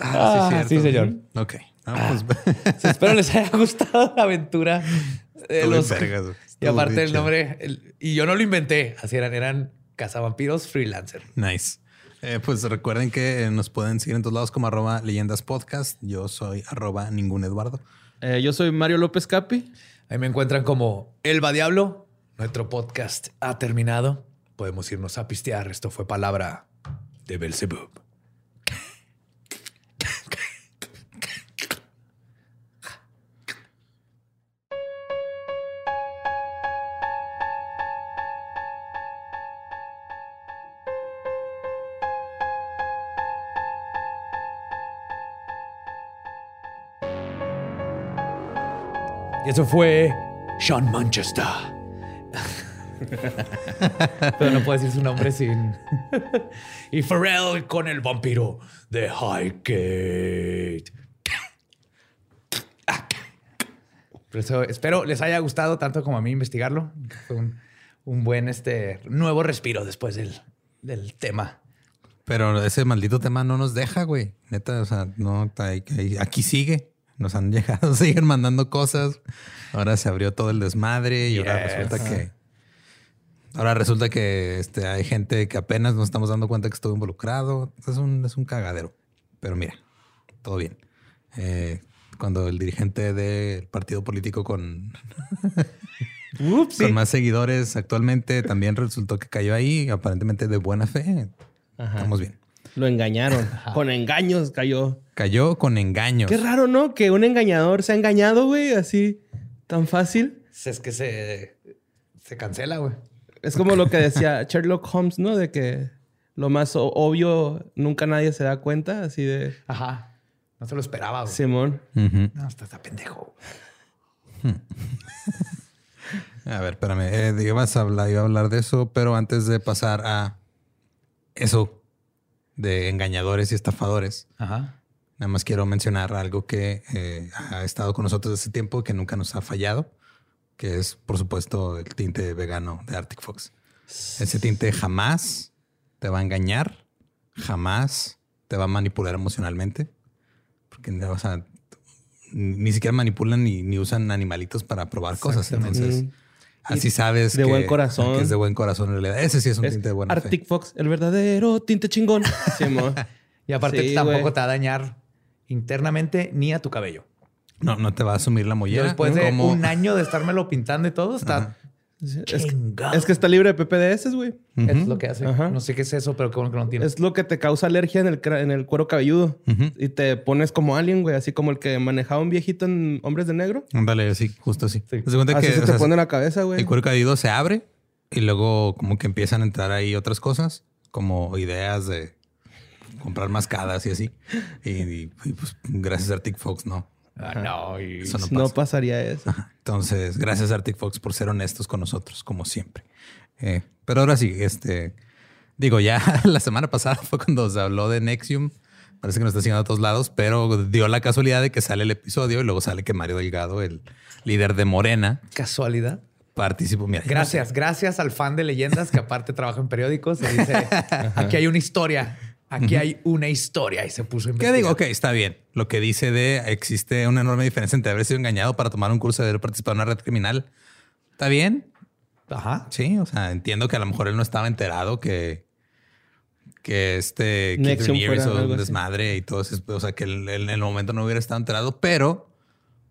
Ah,
cierto.
sí, señor.
Ok. Ah, pues,
Espero les haya gustado la aventura. de los-
vergas,
y aparte el nombre, el- y yo no lo inventé, así eran, eran cazavampiros freelancer.
Nice. Eh, pues recuerden que eh, nos pueden seguir en todos lados como arroba leyendas podcast. Yo soy arroba ningún Eduardo.
Eh, yo soy Mario López Capi.
Ahí me encuentran como Elba Diablo. Nuestro podcast ha terminado. Podemos irnos a pistear. Esto fue palabra de Belzebub. Y eso fue Sean Manchester. Pero no puedo decir su nombre sin. y Pharrell con el vampiro de Highgate. Por eso espero les haya gustado tanto como a mí investigarlo. Fue un, un buen este, nuevo respiro después del, del tema.
Pero ese maldito tema no nos deja, güey. Neta, o sea, no, aquí sigue. Nos han llegado, siguen mandando cosas. Ahora se abrió todo el desmadre y ahora resulta que. Ahora resulta que este, hay gente que apenas nos estamos dando cuenta que estuvo involucrado. Es un, es un cagadero. Pero mira, todo bien. Eh, cuando el dirigente del partido político con,
Ups,
con más seguidores actualmente también resultó que cayó ahí, aparentemente de buena fe. Estamos bien.
Lo engañaron. Con engaños cayó.
Cayó con engaños.
Qué raro, ¿no? Que un engañador se ha engañado, güey, así tan fácil.
Es que se, se cancela, güey.
Es como lo que decía Sherlock Holmes, ¿no? De que lo más obvio nunca nadie se da cuenta, así de
Ajá. No se lo esperaba, güey.
Simón.
No, está, está pendejo.
A ver, espérame. Eh, ibas a hablar, iba a hablar de eso, pero antes de pasar a eso de engañadores y estafadores,
Ajá.
nada más quiero mencionar algo que eh, ha estado con nosotros desde tiempo, que nunca nos ha fallado, que es, por supuesto, el tinte vegano de Arctic Fox. Ese tinte jamás te va a engañar, jamás te va a manipular emocionalmente, porque o sea, ni siquiera manipulan ni, ni usan animalitos para probar cosas. Entonces, así sabes
De
que,
buen corazón.
que es de buen corazón en realidad. Ese sí es un
Es
tinte de buena fe.
Arctic Fox, el verdadero tinte chingón.
Y aparte
Sí,
tampoco te va a dañar internamente ni a tu cabello.
No, no te va a asumir la mollera.
después de
como-
un año de estármelo pintando y todo, está
Ajá.
Es, que-
chingado.
es que está libre de PPDS, güey.
Es lo que hace.
Ajá.
No sé qué es eso, pero qué bueno que no tiene.
Es lo que te causa alergia en el, en el cuero cabelludo. Y te pones como alien, güey. Así como el que manejaba un viejito en Hombres de Negro.
Ándale, sí, justo así.
Sí.
Cuenta
Así
que
se
o
te
sea,
pone en la cabeza, güey.
el cuero cabelludo se abre Y luego como que empiezan a entrar ahí otras cosas, como ideas de comprar mascadas y así. Y, y- y, pues gracias a Arctic Fox, no.
Ah, no, y-
Eso no
No,
pasa.
pasaría eso.
Entonces, gracias Arctic Fox por ser honestos con nosotros, como siempre. Eh, pero ahora sí, este, digo, ya la semana pasada fue cuando se habló de Nexium. Parece que nos está siguiendo a todos lados, pero dio la casualidad de que sale el episodio y luego sale que Mario Delgado, el líder de Morena,
casualidad.
participó. Mira,
Gracias, gracias al fan de leyendas que aparte trabaja en periódicos. Se dice, aquí hay una historia, aquí hay una historia y se puso a
¿Qué
investigar.
digo? Ok, está bien. Lo que dice de existe una enorme diferencia entre haber sido engañado para tomar un curso de haber participado en una red criminal. ¿Está bien?
Ajá.
Sí, o sea, entiendo que a lo mejor él no estaba enterado que, que este Keith hizo
algo
un
así.
desmadre y todo eso. O sea, que él, él en el momento no hubiera estado enterado, pero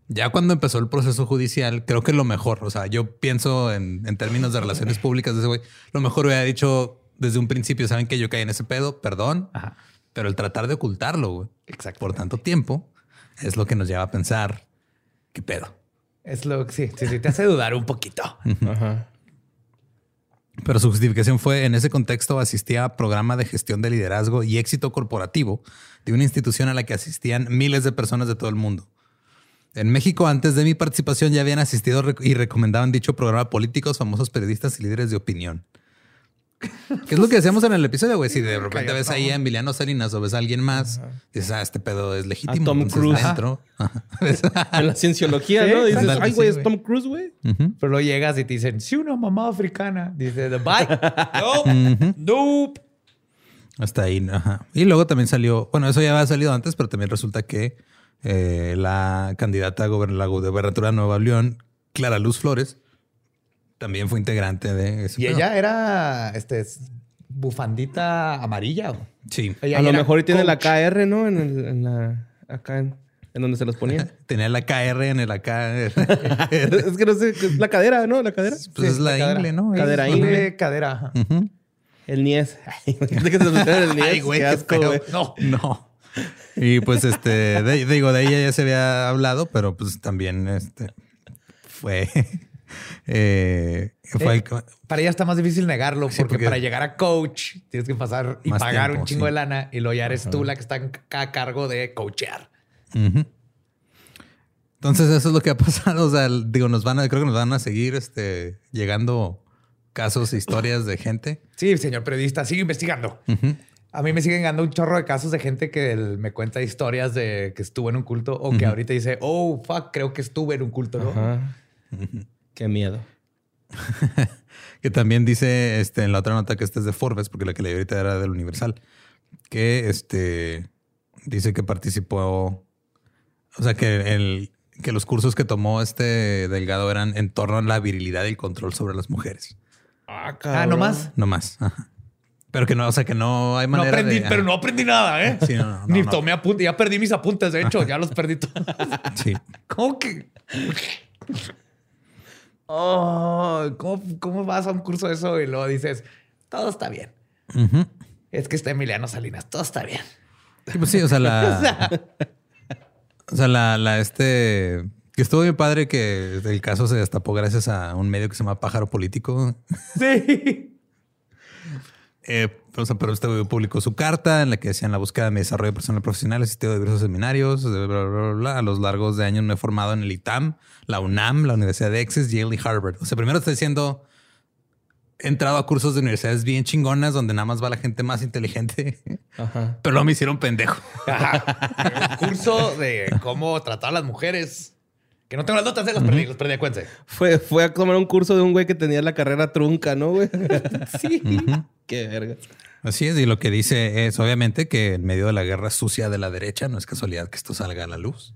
ya cuando empezó el proceso judicial, creo que lo mejor, o sea, yo pienso en, en términos de relaciones públicas de ese güey, lo mejor hubiera dicho desde un principio, saben que yo caí en ese pedo, perdón,
Ajá.
pero el tratar de ocultarlo, güey, por tanto tiempo, es lo que nos lleva a pensar, ¿qué pedo?
Es lo que sí, sí, sí, te hace dudar un poquito.
Ajá.
Pero su justificación fue, en ese contexto asistía a programa de gestión de liderazgo y éxito corporativo de una institución a la que asistían miles de personas de todo el mundo. En México, antes de mi participación, ya habían asistido y recomendaban dicho programa políticos, famosos periodistas y líderes de opinión. ¿Qué es lo que decíamos en el episodio, güey? Si de repente ves ahí a Emiliano Salinas o ves a alguien más, dices, ah, este pedo es legítimo.
A Tom Cruise.
dentro.
En la cienciología,
Sí,
¿no? Dices, ay, güey,
sí,
es. Tom Cruise, güey.
Pero luego llegas y te dicen, sí, una mamá africana. Dice, the bike. No, nope.
Hasta ahí. Ajá. Y luego también salió, bueno, eso ya había salido antes, pero también resulta que eh, la candidata a gober- la gobernatura de Nueva León, Clara Luz Flores, también fue integrante de ese
Y
pedo.
ella era este, bufandita amarilla.
Sí.
Ella
A lo mejor y tiene la
coach.
KR, ¿no? En, el- en la... Acá en, en donde se los ponía.
Tenía la KR en el acá.
es que no sé, es la cadera, ¿no? La cadera.
Pues es la
cadera.
ingle, ¿no?
Cadera
Es-
ingle.
cadera.
El Nies. Ay, imagínate que se pusieran el Nies.
Ay, güey,
qué asco, güey.
No.
No. Y pues este, de- digo, de ella ya se había hablado, pero pues también este fue. Eh, fue
Eh, Para ella está más difícil negarlo
Sí,
porque,
porque-
para llegar a coach tienes que pasar y pagar
tiempo,
un chingo
sí.
de lana y luego ya eres tú la que está a cargo de coachear.
Entonces, eso es lo que ha pasado. O sea, digo, nos van a, creo que nos van a seguir este, llegando casos, historias de gente.
Sí, señor periodista, sigue investigando. A mí me siguen dando un chorro de casos de gente que el- me cuenta historias de que estuvo en un culto o que ahorita dice, oh, fuck, creo que estuve en un culto, ¿no?
Qué miedo.
Que también dice este, en la otra nota que esta es de Forbes, porque la que leí ahorita era del Universal, que este dice que participó, o sea, que, el, que los cursos que tomó este Delgado eran en torno a la virilidad y el control sobre las mujeres.
Ah,
Ah, no más.
No más. Ajá. Pero que no, o sea, que no hay
No
manera
aprendí,
de-
pero no aprendí nada, ¿eh?
Sí, no, no, no,
Ni
no.
tomé apuntes, ya perdí mis apuntes, de hecho, ya los perdí todos.
Sí.
¿Cómo que? Oh, ¿cómo, ¿Cómo vas a un curso de eso y luego dices, todo está bien? Es que está Emiliano Salinas, todo está bien.
Sí, pues sí, o sea, la. o sea, la, la este. Que estuvo bien padre que el caso se destapó gracias a un medio que se llama Pájaro Político.
Sí.
Eh, o sea, pero este güey publicó su carta en la que decían la búsqueda de mi desarrollo personal profesional, he asistido a diversos seminarios, bla, bla, bla, bla. A los largos de años me he formado en el ITAM, la UNAM, la Universidad de Essex, Yale y Harvard. O sea, primero está diciendo, he entrado a cursos de universidades bien chingonas donde nada más va la gente más inteligente,
Ajá.
pero luego me hicieron pendejo.
Ajá. Un curso de cómo tratar a las mujeres. Que no tengo las notas, de las perdí, las perdí, acuérdense.
Fue, fue a tomar un curso de un güey que tenía la carrera trunca, ¿no, güey? sí. Qué verga.
Así es, y lo que dice es obviamente que en medio de la guerra sucia de la derecha no es casualidad que esto salga a la luz.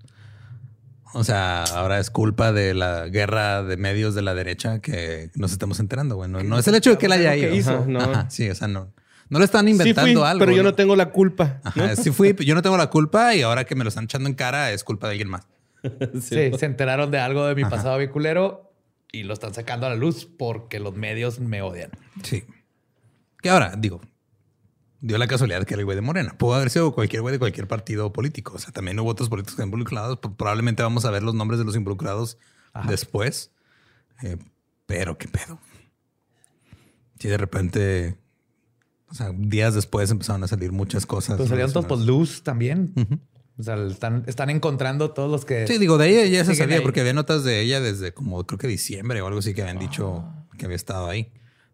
O sea, ahora es culpa de la guerra de medios de la derecha que nos estemos enterando. Bueno, no es el hecho de que él haya ido.
hizo.
No.
Ajá, sí, o sea, no, no lo están
Sí
inventando
fui,
algo.
pero yo no tengo la culpa.
Ajá, sí fui, yo no tengo la culpa y ahora que me lo están echando en cara es culpa de alguien más.
Sí, se enteraron de algo de mi pasado biculero y lo están sacando a la luz porque los medios me odian.
Sí. Que ahora, digo, dio la casualidad que era el güey de Morena. Pudo haber sido cualquier güey de cualquier partido político. O sea, también hubo otros políticos involucrados. Probablemente vamos a ver los nombres de los involucrados después. Eh, pero qué pedo. Sí, de repente, o sea, días después empezaron a salir muchas cosas.
Pues salieron todos
relacionadas.
luz también.
Ujú.
O sea, están, están encontrando todos los que.
Sí, digo, de ella ya se sabía
ahí.
porque había notas de ella desde como creo que diciembre o algo así que habían dicho
Ah.
que había estado ahí.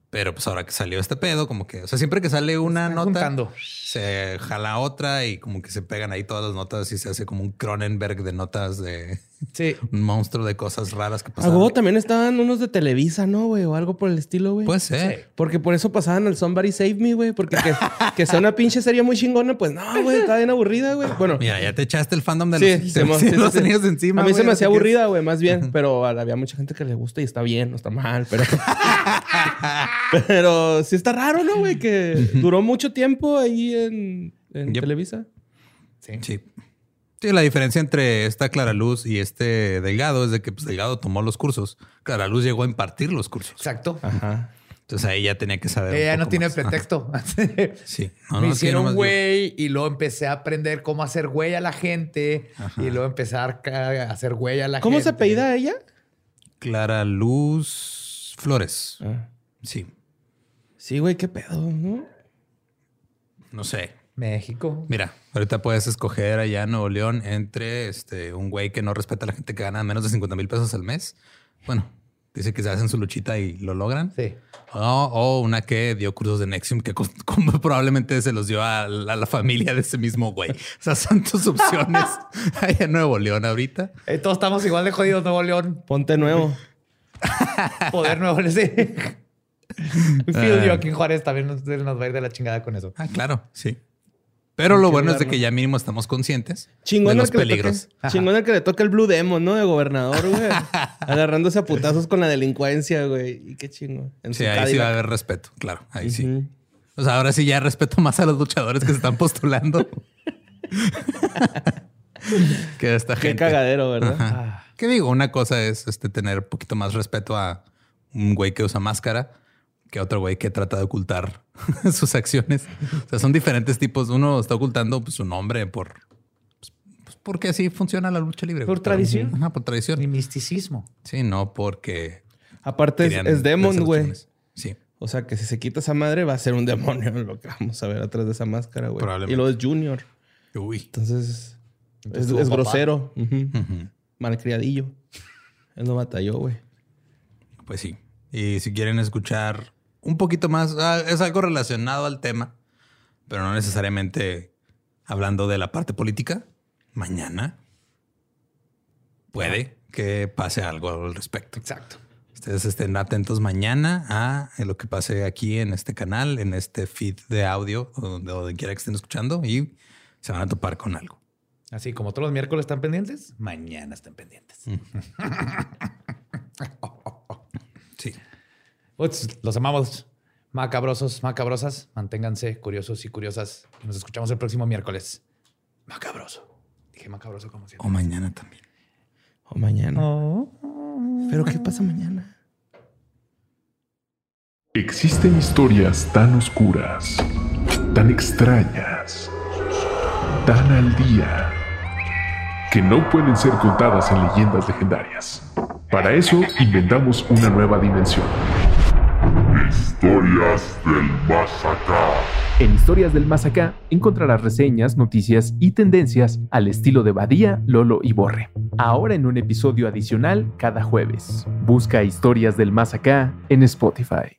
Pero pues ahora que salió este pedo, como que, o sea, siempre que sale una
Están
nota,
juntando.
Se jala otra y como que se pegan ahí todas las notas y se hace como un Cronenberg de notas de
Sí.
un monstruo de cosas raras que pasaban.
también estaban unos de Televisa, ¿no, güey? O algo por el estilo, güey.
Puede ser.
Porque por eso pasaban al Somebody Save Me, güey. Porque que, que sea una pinche serie muy chingona, pues no, güey, está bien aburrida, güey. Bueno,
Mira, ya te echaste el fandom de
sí,
los,
se
los tenías encima.
A mí se me hacía aburrida, güey, más bien. Pero había mucha gente que le gusta y está bien, no está mal. Pero, pero sí está raro, ¿no, güey? Que duró mucho tiempo ahí en, en
Yep.
Televisa.
Sí.
Sí. Sí, la diferencia entre esta Clara Luz y este Delgado es de que pues, Delgado tomó los cursos. Clara Luz llegó a impartir los cursos.
Exacto.
Ajá.
Entonces ahí ya tenía que saber. un
Ella no tiene
más. Ajá.
pretexto.
Sí. No,
Me
no,
hicieron güey y luego empecé a aprender cómo hacer güey a la gente
Ajá.
y luego empezar a hacer güey a la
¿Cómo
gente.
se apellida ella?
Clara Luz Flores.
Ah.
Sí.
Sí, güey, qué pedo, ¿no?
No sé.
México.
Mira, ahorita puedes escoger allá en Nuevo León entre este, un güey que no respeta a la gente que gana menos de 50 mil pesos al mes. Bueno, dice que se hacen su luchita y lo logran.
Sí.
O, o una que dio cursos de Nexium que probablemente se los dio a la, a la familia de ese mismo güey. O sea, son tus opciones allá en Nuevo León ahorita.
Eh, todos estamos igual de jodidos, Nuevo León.
Ponte nuevo.
Poder Nuevo. Sí. Feel
Ah.
you aquí en Juárez también nos, nos va a ir de la chingada con eso.
Ah, claro, sí. Pero lo bueno es de que ya mínimo estamos conscientes
Chingón
de los peligros.
toque. Chingón el que le toca el Blue Demon, ¿no? De gobernador, güey. Agarrándose a putazos con la delincuencia, güey. Y qué chingo. En
Sí,
su
ahí sí va a haber respeto, claro, ahí sí. O sea, ahora sí ya respeto más a los luchadores que se están postulando. que a esta
Qué
gente.
cagadero, ¿verdad?
Ajá. ¿Qué digo? Una cosa es este, tener un poquito más respeto a un güey que usa máscara que otro güey que trata de ocultar sus acciones. O sea, son diferentes tipos. Uno está ocultando pues, su nombre por... pues, pues, porque así funciona la lucha libre.
Por tradición.
Ajá, por tradición.
Mi misticismo.
Sí, no porque...
Aparte es, es Demon, güey.
Sí.
O sea, que si se quita esa madre va a ser un demonio lo que vamos a ver atrás de esa máscara, güey. Y luego es Junior.
Uy.
Entonces,
Entonces,
es, es grosero. Ujú.
Ujú.
Malcriadillo. Él no batalló, güey.
Pues sí. Y si quieren escuchar un poquito más, ah, es algo relacionado al tema, pero no necesariamente hablando de la parte política. Mañana puede que pase algo al respecto.
Exacto.
Ustedes estén atentos mañana a lo que pase aquí en este canal, en este feed de audio, o donde, donde quiera que estén escuchando y se van a topar con algo.
Así como todos los miércoles están pendientes, mañana están pendientes. Uts, los amamos. Macabrosos, macabrosas. Manténganse curiosos y curiosas. Nos escuchamos el próximo miércoles. Macabroso. Dije macabroso como siempre.
O mañana también.
O mañana. ¿Pero qué pasa mañana?
Existen historias tan oscuras, tan extrañas, tan al día, que no pueden ser contadas en leyendas legendarias. Para eso inventamos una nueva dimensión.
Historias del más.
En Historias del Más Acá encontrarás reseñas, noticias y tendencias al estilo de Badía, Lolo y Borre. Ahora en un episodio adicional cada jueves. Busca Historias del Más Acá en Spotify.